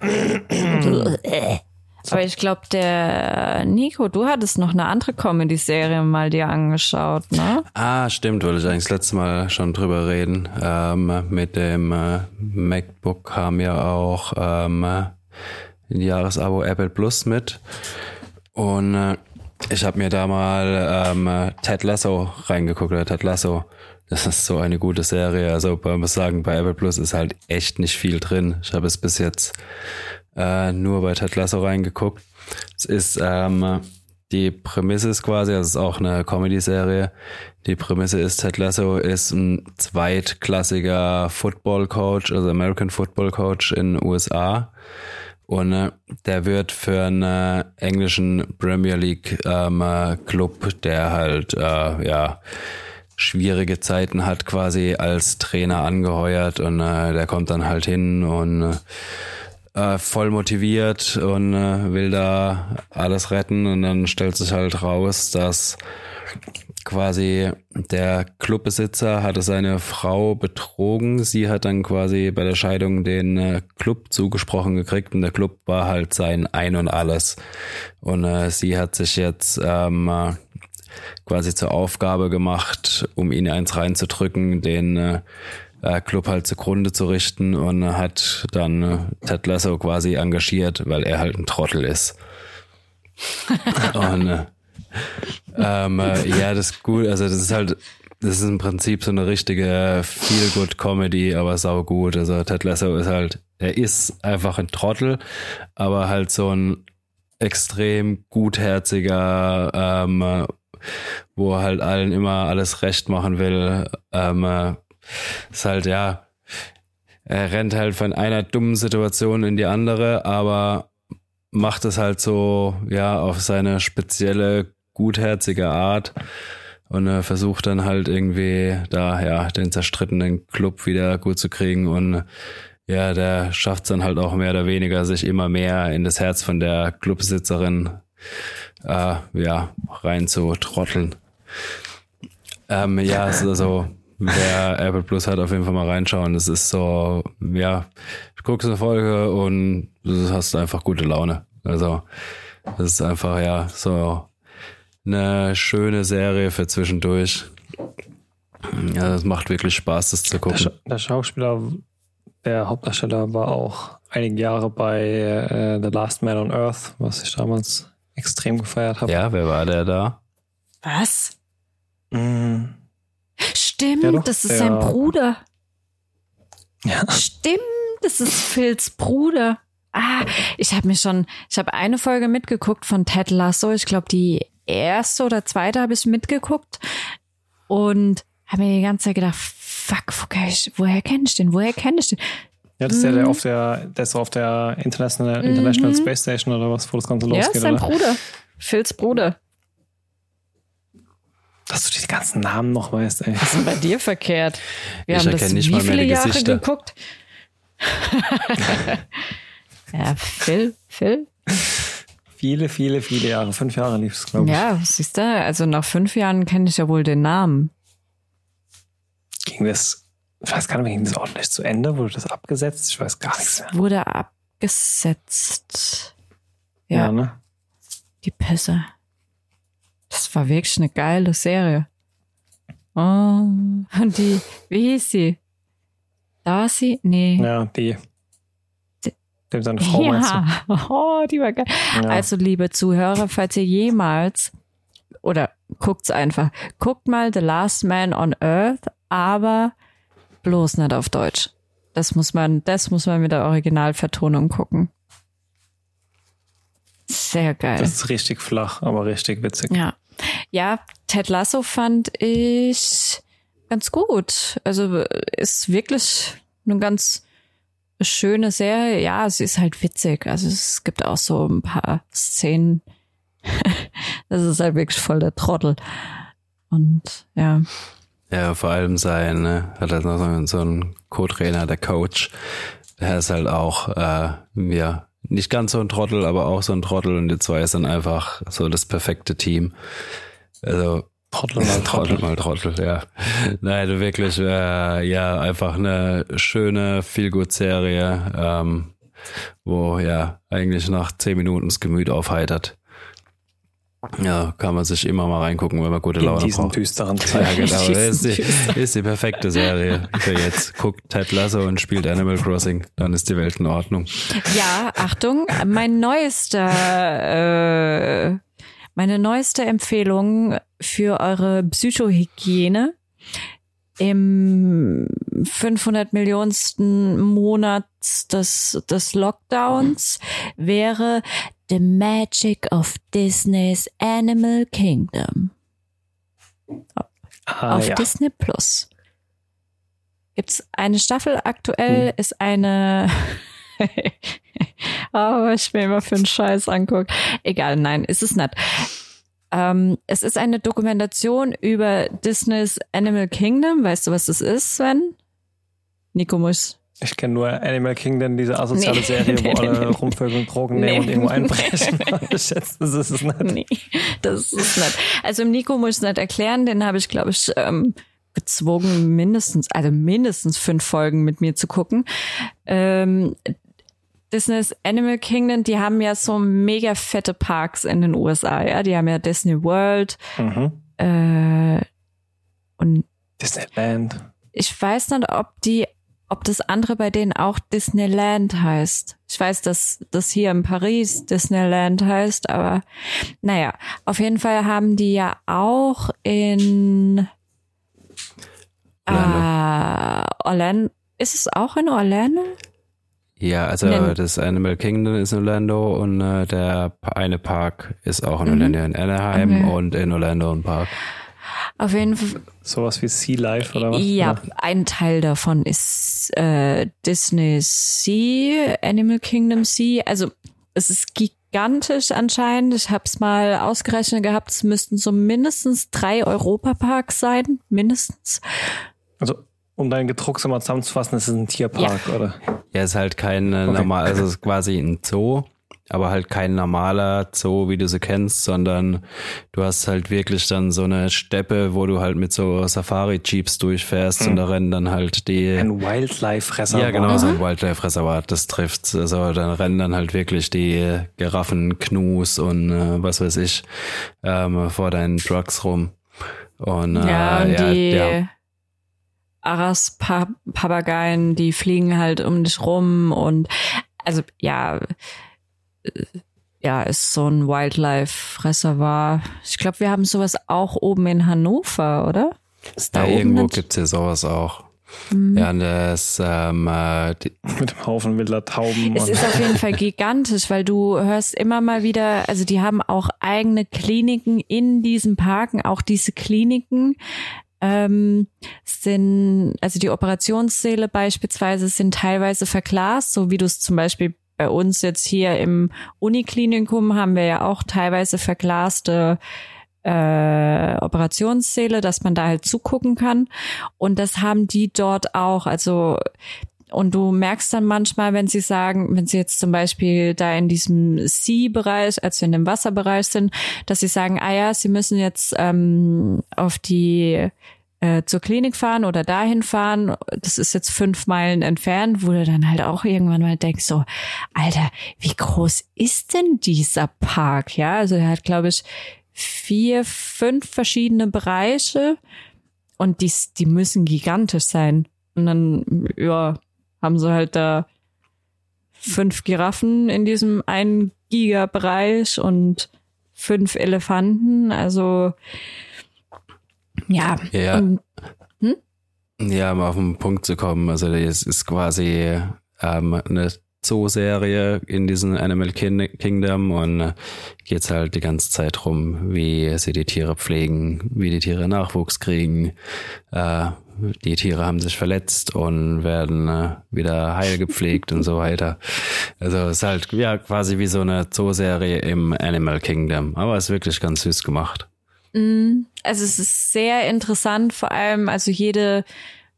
aber ich glaube, der Nico, du hattest noch eine andere Comedy-Serie mal dir angeschaut, ne? Ah, stimmt, wollte ich eigentlich das letzte Mal schon drüber reden. Ähm, mit dem äh, MacBook kam ja auch ähm, ein Jahresabo Apple Plus mit. Und äh, ich habe mir da mal ähm, Ted Lasso reingeguckt, oder Ted Lasso. Das ist so eine gute Serie. Also man muss sagen, bei Apple Plus ist halt echt nicht viel drin. Ich habe es bis jetzt äh, nur bei Ted Lasso reingeguckt. Es ist ähm, die Prämisse ist quasi, das ist auch eine Comedy-Serie. Die Prämisse ist, Ted Lasso ist ein zweitklassiger Football-Coach, also American Football-Coach in den USA. Und äh, der wird für einen äh, englischen Premier League ähm, äh, Club, der halt, äh, ja, schwierige Zeiten hat, quasi als Trainer angeheuert und äh, der kommt dann halt hin und äh, voll motiviert und äh, will da alles retten und dann stellt sich halt raus, dass quasi der Clubbesitzer hatte seine Frau betrogen. Sie hat dann quasi bei der Scheidung den äh, Club zugesprochen gekriegt und der Club war halt sein Ein und Alles. Und äh, sie hat sich jetzt ähm, äh, quasi zur Aufgabe gemacht, um ihn eins reinzudrücken, den äh, äh, Club halt zugrunde zu richten und hat dann Ted Lasso quasi engagiert, weil er halt ein Trottel ist. und äh, ähm, äh, ja, das ist gut. Also das ist halt, das ist im Prinzip so eine richtige Feel-Good-Comedy, aber sau gut. Also Ted Lasso ist halt, er ist einfach ein Trottel, aber halt so ein extrem gutherziger, ähm, wo er halt allen immer alles recht machen will. Ähm, äh, ist halt, ja, er rennt halt von einer dummen Situation in die andere, aber macht es halt so, ja, auf seine spezielle, gutherzige Art und äh, versucht dann halt irgendwie da, ja, den zerstrittenen Club wieder gut zu kriegen und ja, der schafft es dann halt auch mehr oder weniger, sich immer mehr in das Herz von der Clubsitzerin äh, ja, rein zu trotteln. Ähm, ja, also, wer Apple Plus hat, auf jeden Fall mal reinschauen. Es ist so, ja, du guckst eine Folge und du hast einfach gute Laune. Also, das ist einfach, ja, so eine schöne Serie für zwischendurch. Ja, das macht wirklich Spaß, das zu gucken. Der, Sch der Schauspieler, der Hauptdarsteller war auch einige Jahre bei äh, The Last Man on Earth, was ich damals extrem gefeiert habe. Ja, wer war der da? Was? Mm, Stimmt, Ja, das ist sein Bruder. ja. Stimmt, das ist Phils Bruder. Ah, ich habe mir schon, ich habe eine Folge mitgeguckt von Ted Lasso. Ich glaube, die erste oder zweite habe ich mitgeguckt und habe mir die ganze Zeit gedacht, fuck, woher, woher kenne ich den? Woher kenne ich den? Ja, das ist ja der Mhm. auf der, der ist auf der International, International Space Station oder was, wo das Ganze Ja, ist losgeht, sein oder? Bruder. Phils Bruder. Dass du die ganzen Namen noch weißt, ey. Was ist denn bei dir verkehrt? Wir Ich haben das nicht wie mal mehr viele Jahre Gesichter. geguckt? ja, Phil, Phil. Viele, viele, viele Jahre. Fünf Jahre lief es, glaube ich. Ja, siehst du, also nach fünf Jahren kenne ich ja wohl den Namen. Ging das, ich weiß gar nicht ging das ordentlich zu Ende? Wurde das abgesetzt? Ich weiß gar nichts mehr. Wurde abgesetzt. Ja, ne? die Pässe. Das war wirklich eine geile Serie. Oh, und die, wie hieß sie? Darcy? Nee. Ja, die. Dem seine Frau? Ja, oh, die war geil. Ja. Also, liebe Zuhörer, falls ihr jemals oder guckt's einfach, guckt mal The Last Man on Earth, aber bloß nicht auf Deutsch. Das muss man, das muss man mit der Originalvertonung gucken. Sehr geil. Das ist richtig flach, aber richtig witzig. Ja. Ja, Ted Lasso fand ich ganz gut. Also ist wirklich eine ganz schöne Serie. Ja, sie ist halt witzig. Also es gibt auch so ein paar Szenen. das ist halt wirklich voll der Trottel. Und ja. Ja, vor allem sein, ne, hat er noch so, einen Co-Trainer, der Coach. Der ist halt auch, äh, ja, nicht ganz so ein Trottel, aber auch so ein Trottel und die zwei sind einfach so das perfekte Team. Also, Trottel mal Trottel Trottel. mal Trottel, ja. Nein, du wirklich, äh, ja, einfach eine schöne, Feel-Good-Serie, ähm, wo ja eigentlich nach zehn Minuten das Gemüt aufheitert. Ja, kann man sich immer mal reingucken, wenn man gute In Laune diesen braucht. düsteren Ja, Zeiten. genau. Das ist die, ist die perfekte Serie für jetzt. Guckt Ted Lasso und spielt Animal Crossing, dann ist die Welt in Ordnung. Ja, Achtung, mein neuester, äh, meine neueste Empfehlung für eure Psychohygiene im 500 Millionsten Monat des, des Lockdowns wäre The Magic of Disney's Animal Kingdom. Ah, auf ja. Disney Plus. Gibt's eine Staffel aktuell, Hm. ist eine. Oh, was ich mir immer für einen Scheiß anguck. Egal, nein, ist es nicht. Ähm, es ist eine Dokumentation über Disneys Animal Kingdom. Weißt du, was das ist, Sven? Nico muss. Ich kenne nur Animal Kingdom, diese asoziale Nee. Serie, wo Nee, alle nee. rumvögeln, Drogen Nee. nehmen und irgendwo einbrechen. ich schätze, das ist es nicht. Nee, das ist nicht. Also Nico muss ich nicht erklären, den habe ich, glaube ich, ähm, gezwungen, mindestens, also mindestens fünf Folgen mit mir zu gucken. Ähm, Disney's Animal Kingdom, die haben ja so mega fette Parks in den USA, ja. Die haben ja Disney World Mhm. äh, und Disneyland. ich weiß nicht, ob die, ob das andere bei denen auch Disneyland heißt. Ich weiß, dass das hier in Paris Disneyland heißt, aber naja, auf jeden Fall haben die ja auch in Orlando. äh, Orlando. Ist es auch in Orlando? Ja, also Nen- das Animal Kingdom ist in Orlando und äh, der eine Park ist auch in Mhm. Orlando, in Anaheim Okay. und in Orlando ein Park. Auf jeden Fall. Sowas wie Sea Life oder was? Ja, ein Teil davon ist äh, Disney Sea, Animal Kingdom Sea. Also es ist gigantisch anscheinend. Ich habe es mal ausgerechnet gehabt. Es müssten so mindestens drei Europaparks sein, mindestens. Also, um dein Gedrucks mal zusammenzufassen, es ist ein Tierpark, oder? Ja, ist halt kein äh, Okay. normal, also es ist quasi ein Zoo, aber halt kein normaler Zoo, wie du sie kennst, sondern du hast halt wirklich dann so eine Steppe, wo du halt mit so Safari-Jeeps durchfährst und da rennen dann halt die. Ein Wildlife-Reservoir. ja, genau, so ein Wildlife-Reservat, das trifft. Also dann rennen dann halt wirklich die Giraffen, Knus und äh, was weiß ich ähm, vor deinen Trucks rum. Und äh, ja, und die ja. Aras-Papageien, die fliegen halt um dich rum und also ja, äh, ja, ist so ein Wildlife-Reservoir. Ich glaube, wir haben sowas auch oben in Hannover, oder? Ist da ja, irgendwo nicht- gibt's ja sowas auch. Mhm. Ja, und das, ähm, äh, Mit einem Haufen wilder Tauben. Es und ist auf jeden Fall gigantisch, weil du hörst immer mal wieder, also die haben auch eigene Kliniken in diesen Parken, auch diese Kliniken ähm, sind, also die Operationssäle beispielsweise sind teilweise verglast, so wie du es zum Beispiel bei uns jetzt hier im Uniklinikum haben wir ja auch teilweise verglaste äh, Operationssäle, dass man da halt zugucken kann. Und das haben die dort auch. Also und du merkst dann manchmal, wenn sie sagen, wenn sie jetzt zum Beispiel da in diesem Sea-Bereich, als wir in dem Wasserbereich sind, dass sie sagen, ah ja, sie müssen jetzt ähm, auf die äh, zur Klinik fahren oder dahin fahren. Das ist jetzt fünf Meilen entfernt, wo du dann halt auch irgendwann mal denkst, so, Alter, wie groß ist denn dieser Park? Ja, also er hat, glaube ich, vier, fünf verschiedene Bereiche und die, die müssen gigantisch sein. Und dann, ja, haben sie halt da fünf Giraffen in diesem einen Giga-Bereich und fünf Elefanten. Also ja, Ja. Und, Ja, um auf den Punkt zu kommen. Also es ist quasi ähm, eine Zooserie in diesem Animal Kin- Kingdom und äh, geht's halt die ganze Zeit rum, wie sie die Tiere pflegen, wie die Tiere Nachwuchs kriegen. Äh, die Tiere haben sich verletzt und werden äh, wieder heil gepflegt und so weiter. Also es ist halt ja quasi wie so eine Zooserie im Animal Kingdom. Aber es ist wirklich ganz süß gemacht. Mm, Also es ist sehr interessant, vor allem, also jede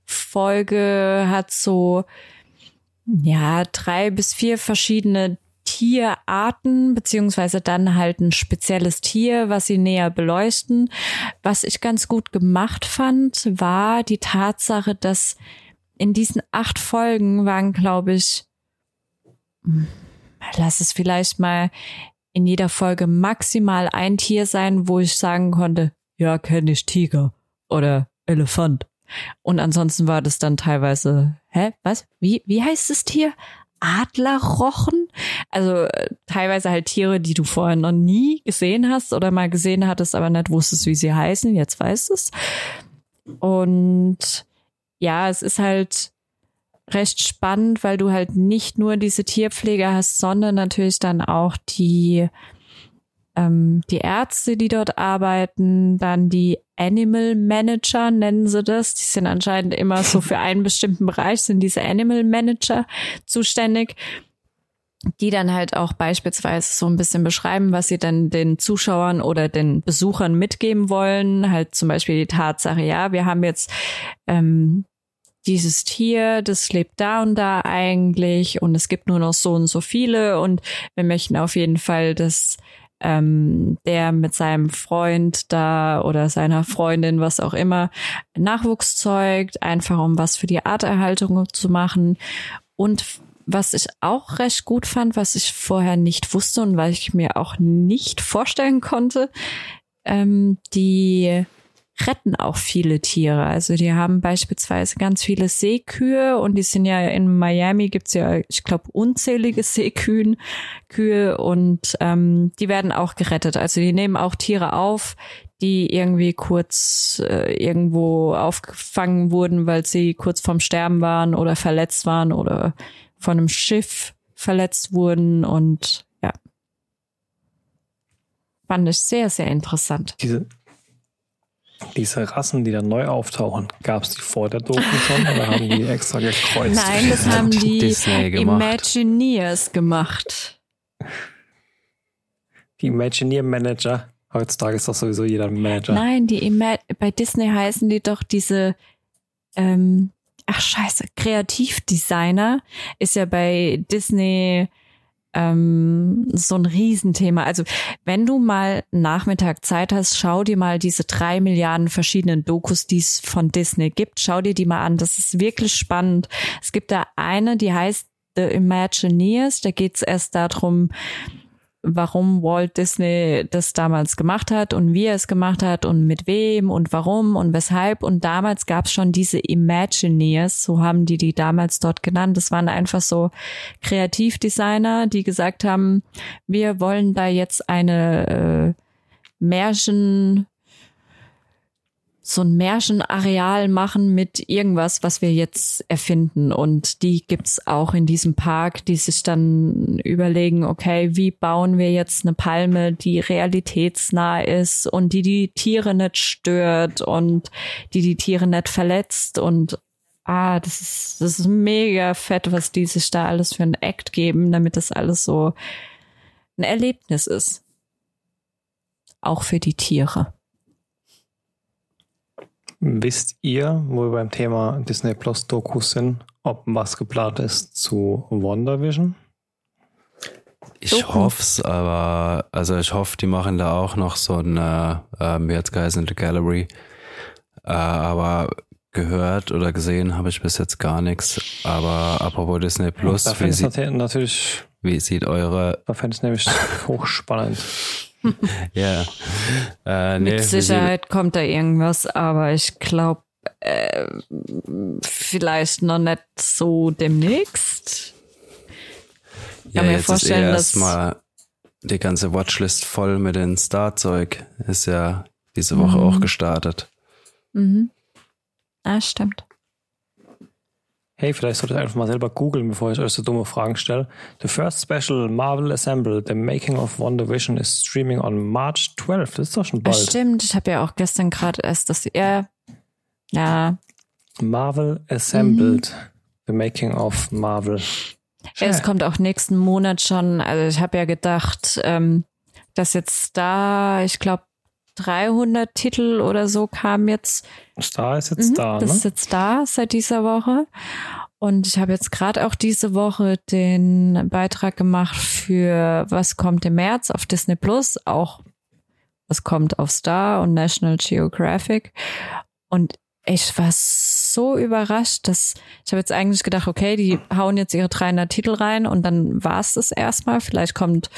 Folge hat so, ja, drei bis vier verschiedene Tierarten, beziehungsweise dann halt ein spezielles Tier, was sie näher beleuchten. Was ich ganz gut gemacht fand, war die Tatsache, dass in diesen acht Folgen waren, glaube ich, hm, lass es vielleicht mal in jeder Folge maximal ein Tier sein, wo ich sagen konnte, ja, kenne ich Tiger oder Elefant. Und ansonsten war das dann teilweise, hä, was? Wie, wie heißt das Tier? Adlerrochen? Also äh, teilweise halt Tiere, die du vorher noch nie gesehen hast oder mal gesehen hattest, aber nicht wusstest, wie sie heißen. Jetzt weißt es. Und ja, es ist halt recht spannend, weil du halt nicht nur diese Tierpflege hast, sondern natürlich dann auch die ähm, die Ärzte, die dort arbeiten, dann die Animal Manager nennen sie das. Die sind anscheinend immer so für einen bestimmten Bereich, sind diese Animal Manager zuständig, die dann halt auch beispielsweise so ein bisschen beschreiben, was sie dann den Zuschauern oder den Besuchern mitgeben wollen. Halt zum Beispiel die Tatsache, ja, wir haben jetzt ähm, dieses Tier, das lebt da und da eigentlich und es gibt nur noch so und so viele und wir möchten auf jeden Fall, dass ähm, der mit seinem Freund da oder seiner Freundin, was auch immer, Nachwuchs zeugt, einfach um was für die Arterhaltung zu machen. Und was ich auch recht gut fand, was ich vorher nicht wusste und weil ich mir auch nicht vorstellen konnte, ähm, die retten auch viele Tiere. Also die haben beispielsweise ganz viele Seekühe und die sind ja in Miami gibt's ja, ich glaube, unzählige Seekühen, Kühe und ähm, die werden auch gerettet. Also die nehmen auch Tiere auf, die irgendwie kurz äh, irgendwo aufgefangen wurden, weil sie kurz vorm Sterben waren oder verletzt waren oder von einem Schiff verletzt wurden und ja. Fand ich sehr, sehr interessant. Diese, diese Rassen, die dann neu auftauchen, gab es die vor der Doku schon oder haben die extra gekreuzt? Nein, das haben die Imagineers gemacht. Die Imagineer Manager. Heutzutage ist doch sowieso jeder Manager. Nein, die Ima bei Disney heißen die doch diese ähm, ach scheiße, Kreativdesigner ist ja bei Disney ähm, so ein Riesenthema. Also wenn du mal Nachmittag Zeit hast, schau dir mal diese drei Milliarden verschiedenen Dokus, die es von Disney gibt. Schau dir die mal an. Das ist wirklich spannend. Es gibt da eine, die heißt The Imagineers. Da geht es erst darum, warum Walt Disney das damals gemacht hat und wie er es gemacht hat und mit wem und warum und weshalb. Und damals gab es schon diese Imagineers, so haben die die damals dort genannt. Das waren einfach so Kreativdesigner, die gesagt haben, wir wollen da jetzt eine äh, Märchen so ein Märchenareal machen mit irgendwas, was wir jetzt erfinden. Und die gibt's auch in diesem Park, die sich dann überlegen, okay, wie bauen wir jetzt eine Palme, die realitätsnah ist und die die Tiere nicht stört und die die Tiere nicht verletzt und ah, das ist, das ist mega fett, was die sich da alles für ein Act geben, damit das alles so ein Erlebnis ist. Auch für die Tiere. Wisst ihr, wo wir beim Thema Disney Plus Dokus sind, ob was geplant ist zu WandaVision? Ich hoffe es, aber also ich hoffe, die machen da auch noch so ein, äh, wie hat's geheißen, The Gallery. Äh, aber gehört oder gesehen habe ich bis jetzt gar nichts. Aber apropos Disney Plus, wie, sieht, natürlich, wie sieht eure. Da fände ich nämlich hochspannend. ja. Äh, nee, Mit Sicherheit kommt da irgendwas, aber ich glaube, äh, vielleicht noch nicht so demnächst. Ich kann ja, mir vorstellen, ist dass mal die ganze Watchlist voll mit den Starzeug ist ja diese Woche mhm. auch gestartet. Mhm. Ah, stimmt hey, vielleicht solltet ihr einfach mal selber googeln, bevor ich euch so dumme Fragen stelle. The first special Marvel Assemble, The Making of WandaVision is streaming on March 12. Das ist doch schon bald. Stimmt, ich habe ja auch gestern gerade erst das, ja, ja. Marvel Assembled, mhm. The Making of Marvel. Es kommt auch nächsten Monat schon. Also ich habe ja gedacht, ähm, dass jetzt da, ich glaube, 300 Titel oder so kamen jetzt. Star ist jetzt mhm, da, Das ne? ist jetzt da seit dieser Woche. Und ich habe jetzt gerade auch diese Woche den Beitrag gemacht für Was kommt im März auf Disney Plus, auch was kommt auf Star und National Geographic. Und ich war so überrascht, dass ich habe jetzt eigentlich gedacht, okay, die hauen jetzt ihre 300 Titel rein und dann war es das erstmal. Vielleicht kommt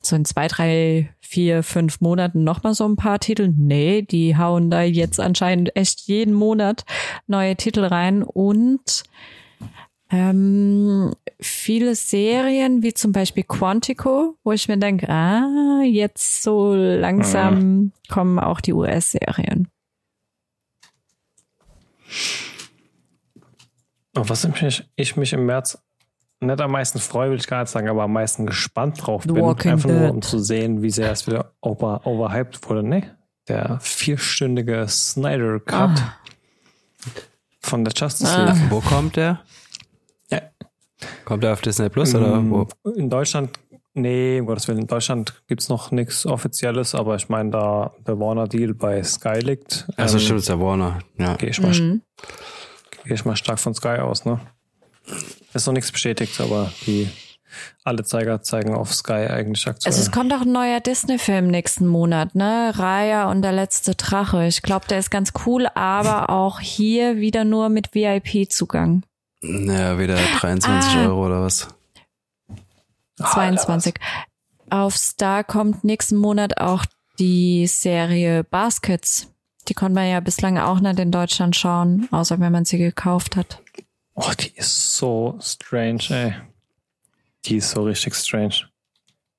so in zwei, drei, vier, fünf Monaten nochmal so ein paar Titel. Nee, die hauen da jetzt anscheinend echt jeden Monat neue Titel rein und ähm, viele Serien, wie zum Beispiel Quantico, wo ich mir denke, ah, jetzt so langsam mhm. kommen auch die US-Serien. Was ich, ich mich im März nicht am meisten freue, will ich gar nicht sagen, aber am meisten gespannt drauf The bin. Walking Einfach nur, Dead. um zu sehen, wie sehr es wieder over, overhyped wurde. Ne? Der vierstündige Snyder Cut Ah. von der Justice Ah. League. Wo kommt der? Ja. Kommt der auf Disney Plus oder Mm, wo? In Deutschland, nee, um Gottes Willen, in Deutschland gibt es noch nichts Offizielles, aber ich meine, da der Warner-Deal bei Sky liegt, Also ähm, stimmt, ist der Warner. Ja. gehe ich, mal- Mhm. gehe ich mal stark von Sky aus. Ne? Ist noch nichts bestätigt, aber die alle Zeiger zeigen auf Sky eigentlich aktuell. Also es kommt auch ein neuer Disney-Film nächsten Monat, ne? Raya und der letzte Drache. Ich glaube, der ist ganz cool, aber auch hier wieder nur mit VIP-Zugang. Naja, wieder 23 Ah. Euro oder was? 22. Auf Star kommt nächsten Monat auch die Serie Baskets. Die konnte man ja bislang auch nicht in Deutschland schauen, außer wenn man sie gekauft hat. Oh, die ist so strange, ey. Die ist so richtig strange.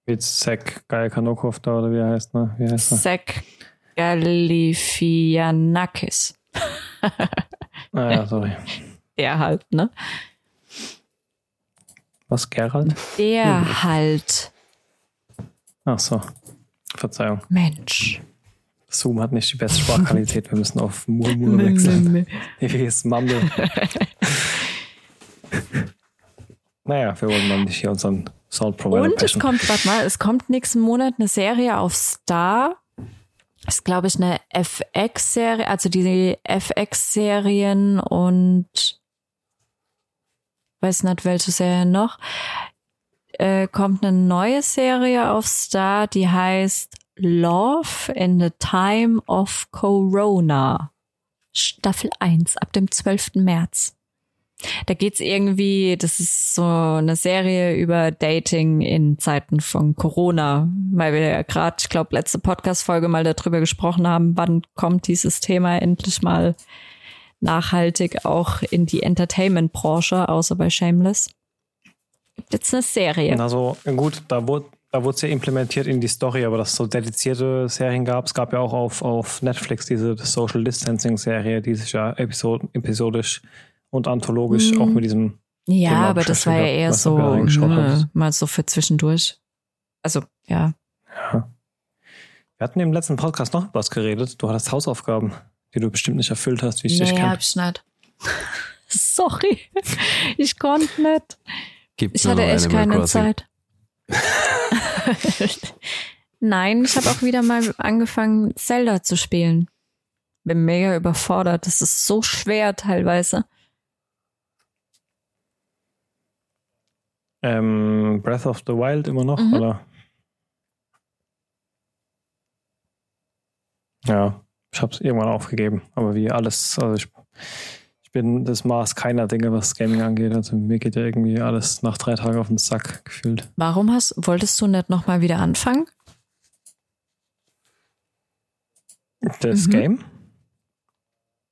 Mit Zack Gaikanokov da, oder wie er heißt, ne? Wie heißt er? Zack Galifianakis. Ah ja, sorry. Der halt, ne? Was, Gerald? Der halt. Ach so. Verzeihung. Mensch. Zoom hat nicht die beste Sprachqualität. Wir müssen auf Murmur wechseln. Wie ist Mumble? naja, wir wollen mal nicht hier unseren Sound Provider Und es bashen. kommt, warte mal, es kommt nächsten Monat eine Serie auf Star. Ist, glaube ich, eine FX-Serie, also die FX-Serien und weiß nicht, welche Serie noch. Äh, kommt eine neue Serie auf Star, die heißt Love in the Time of Corona. Staffel 1 ab dem 12. März. Da geht's irgendwie, das ist so eine Serie über Dating in Zeiten von Corona, weil wir ja gerade, ich glaube, letzte Podcast-Folge mal darüber gesprochen haben, wann kommt dieses Thema endlich mal nachhaltig auch in die Entertainment-Branche, außer bei Shameless. Gibt jetzt eine Serie. Also gut, da wurde da wurde es ja implementiert in die Story, aber dass es so dedizierte Serien gab. Es gab ja auch auf, auf Netflix diese Social Distancing Serie, die sich ja episod episodisch und anthologisch Mhm. auch mit diesem Ja, Thema aber das war ja eher so, nö, hast. mal so für zwischendurch. Also, ja. Wir hatten im letzten Podcast noch was geredet. Du hattest Hausaufgaben, die du bestimmt nicht erfüllt hast, wie ich dich Nee, kenne. hab ich nicht. Sorry. Ich konnte nicht. Gibt Ich hatte echt keine Crossing. Zeit. Nein, ich habe auch wieder mal angefangen, Zelda zu spielen. Bin mega überfordert. Das ist so schwer teilweise. Ähm, Breath of the Wild immer noch, Mhm. oder? Ja, ich habe es irgendwann aufgegeben. Aber wie alles, also ich, ich bin das Maß keiner Dinge, was Gaming angeht. Also mir geht ja irgendwie alles nach drei Tagen auf den Sack gefühlt. Warum hast, wolltest du nicht nochmal wieder anfangen? Das Mhm. Game?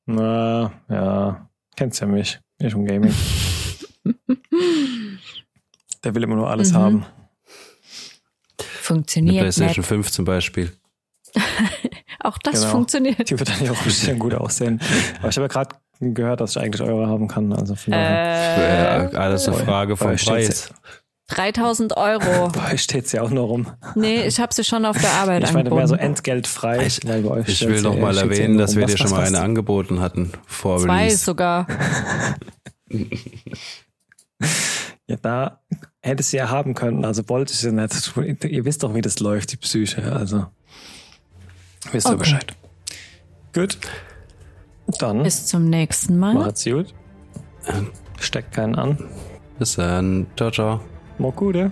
Na, ja, kennst ja mich. Ich und Gaming. Der will immer nur alles Mhm. haben. Eine Funktioniert PlayStation nicht. 5 zum Beispiel. Auch das Genau. funktioniert. Die wird dann ja auch bestimmt gut aussehen. Aber ich habe ja gerade gehört, dass ich eigentlich eure haben kann. Also von. Äh, Ja, alles eine Frage vom Preis. 3000 Euro. Bei euch steht es ja auch nur rum. Nee, ich habe sie schon auf der Arbeit Ich meine mehr so entgeltfrei. Ich- weil bei euch Ich will noch mal ja erwähnen, dass wir Was dir schon mal eine angeboten hatten vor Zwei Release. sogar. Ja, da hättest du ja haben können. Also wollte ich ja nicht. Ihr wisst doch, wie das läuft, die Psyche. Also wisst ihr Okay. Bescheid. Gut. Dann Bis zum nächsten Mal. macht's gut. Steckt keinen an. Bis dann. Ciao, ciao. Mal gute.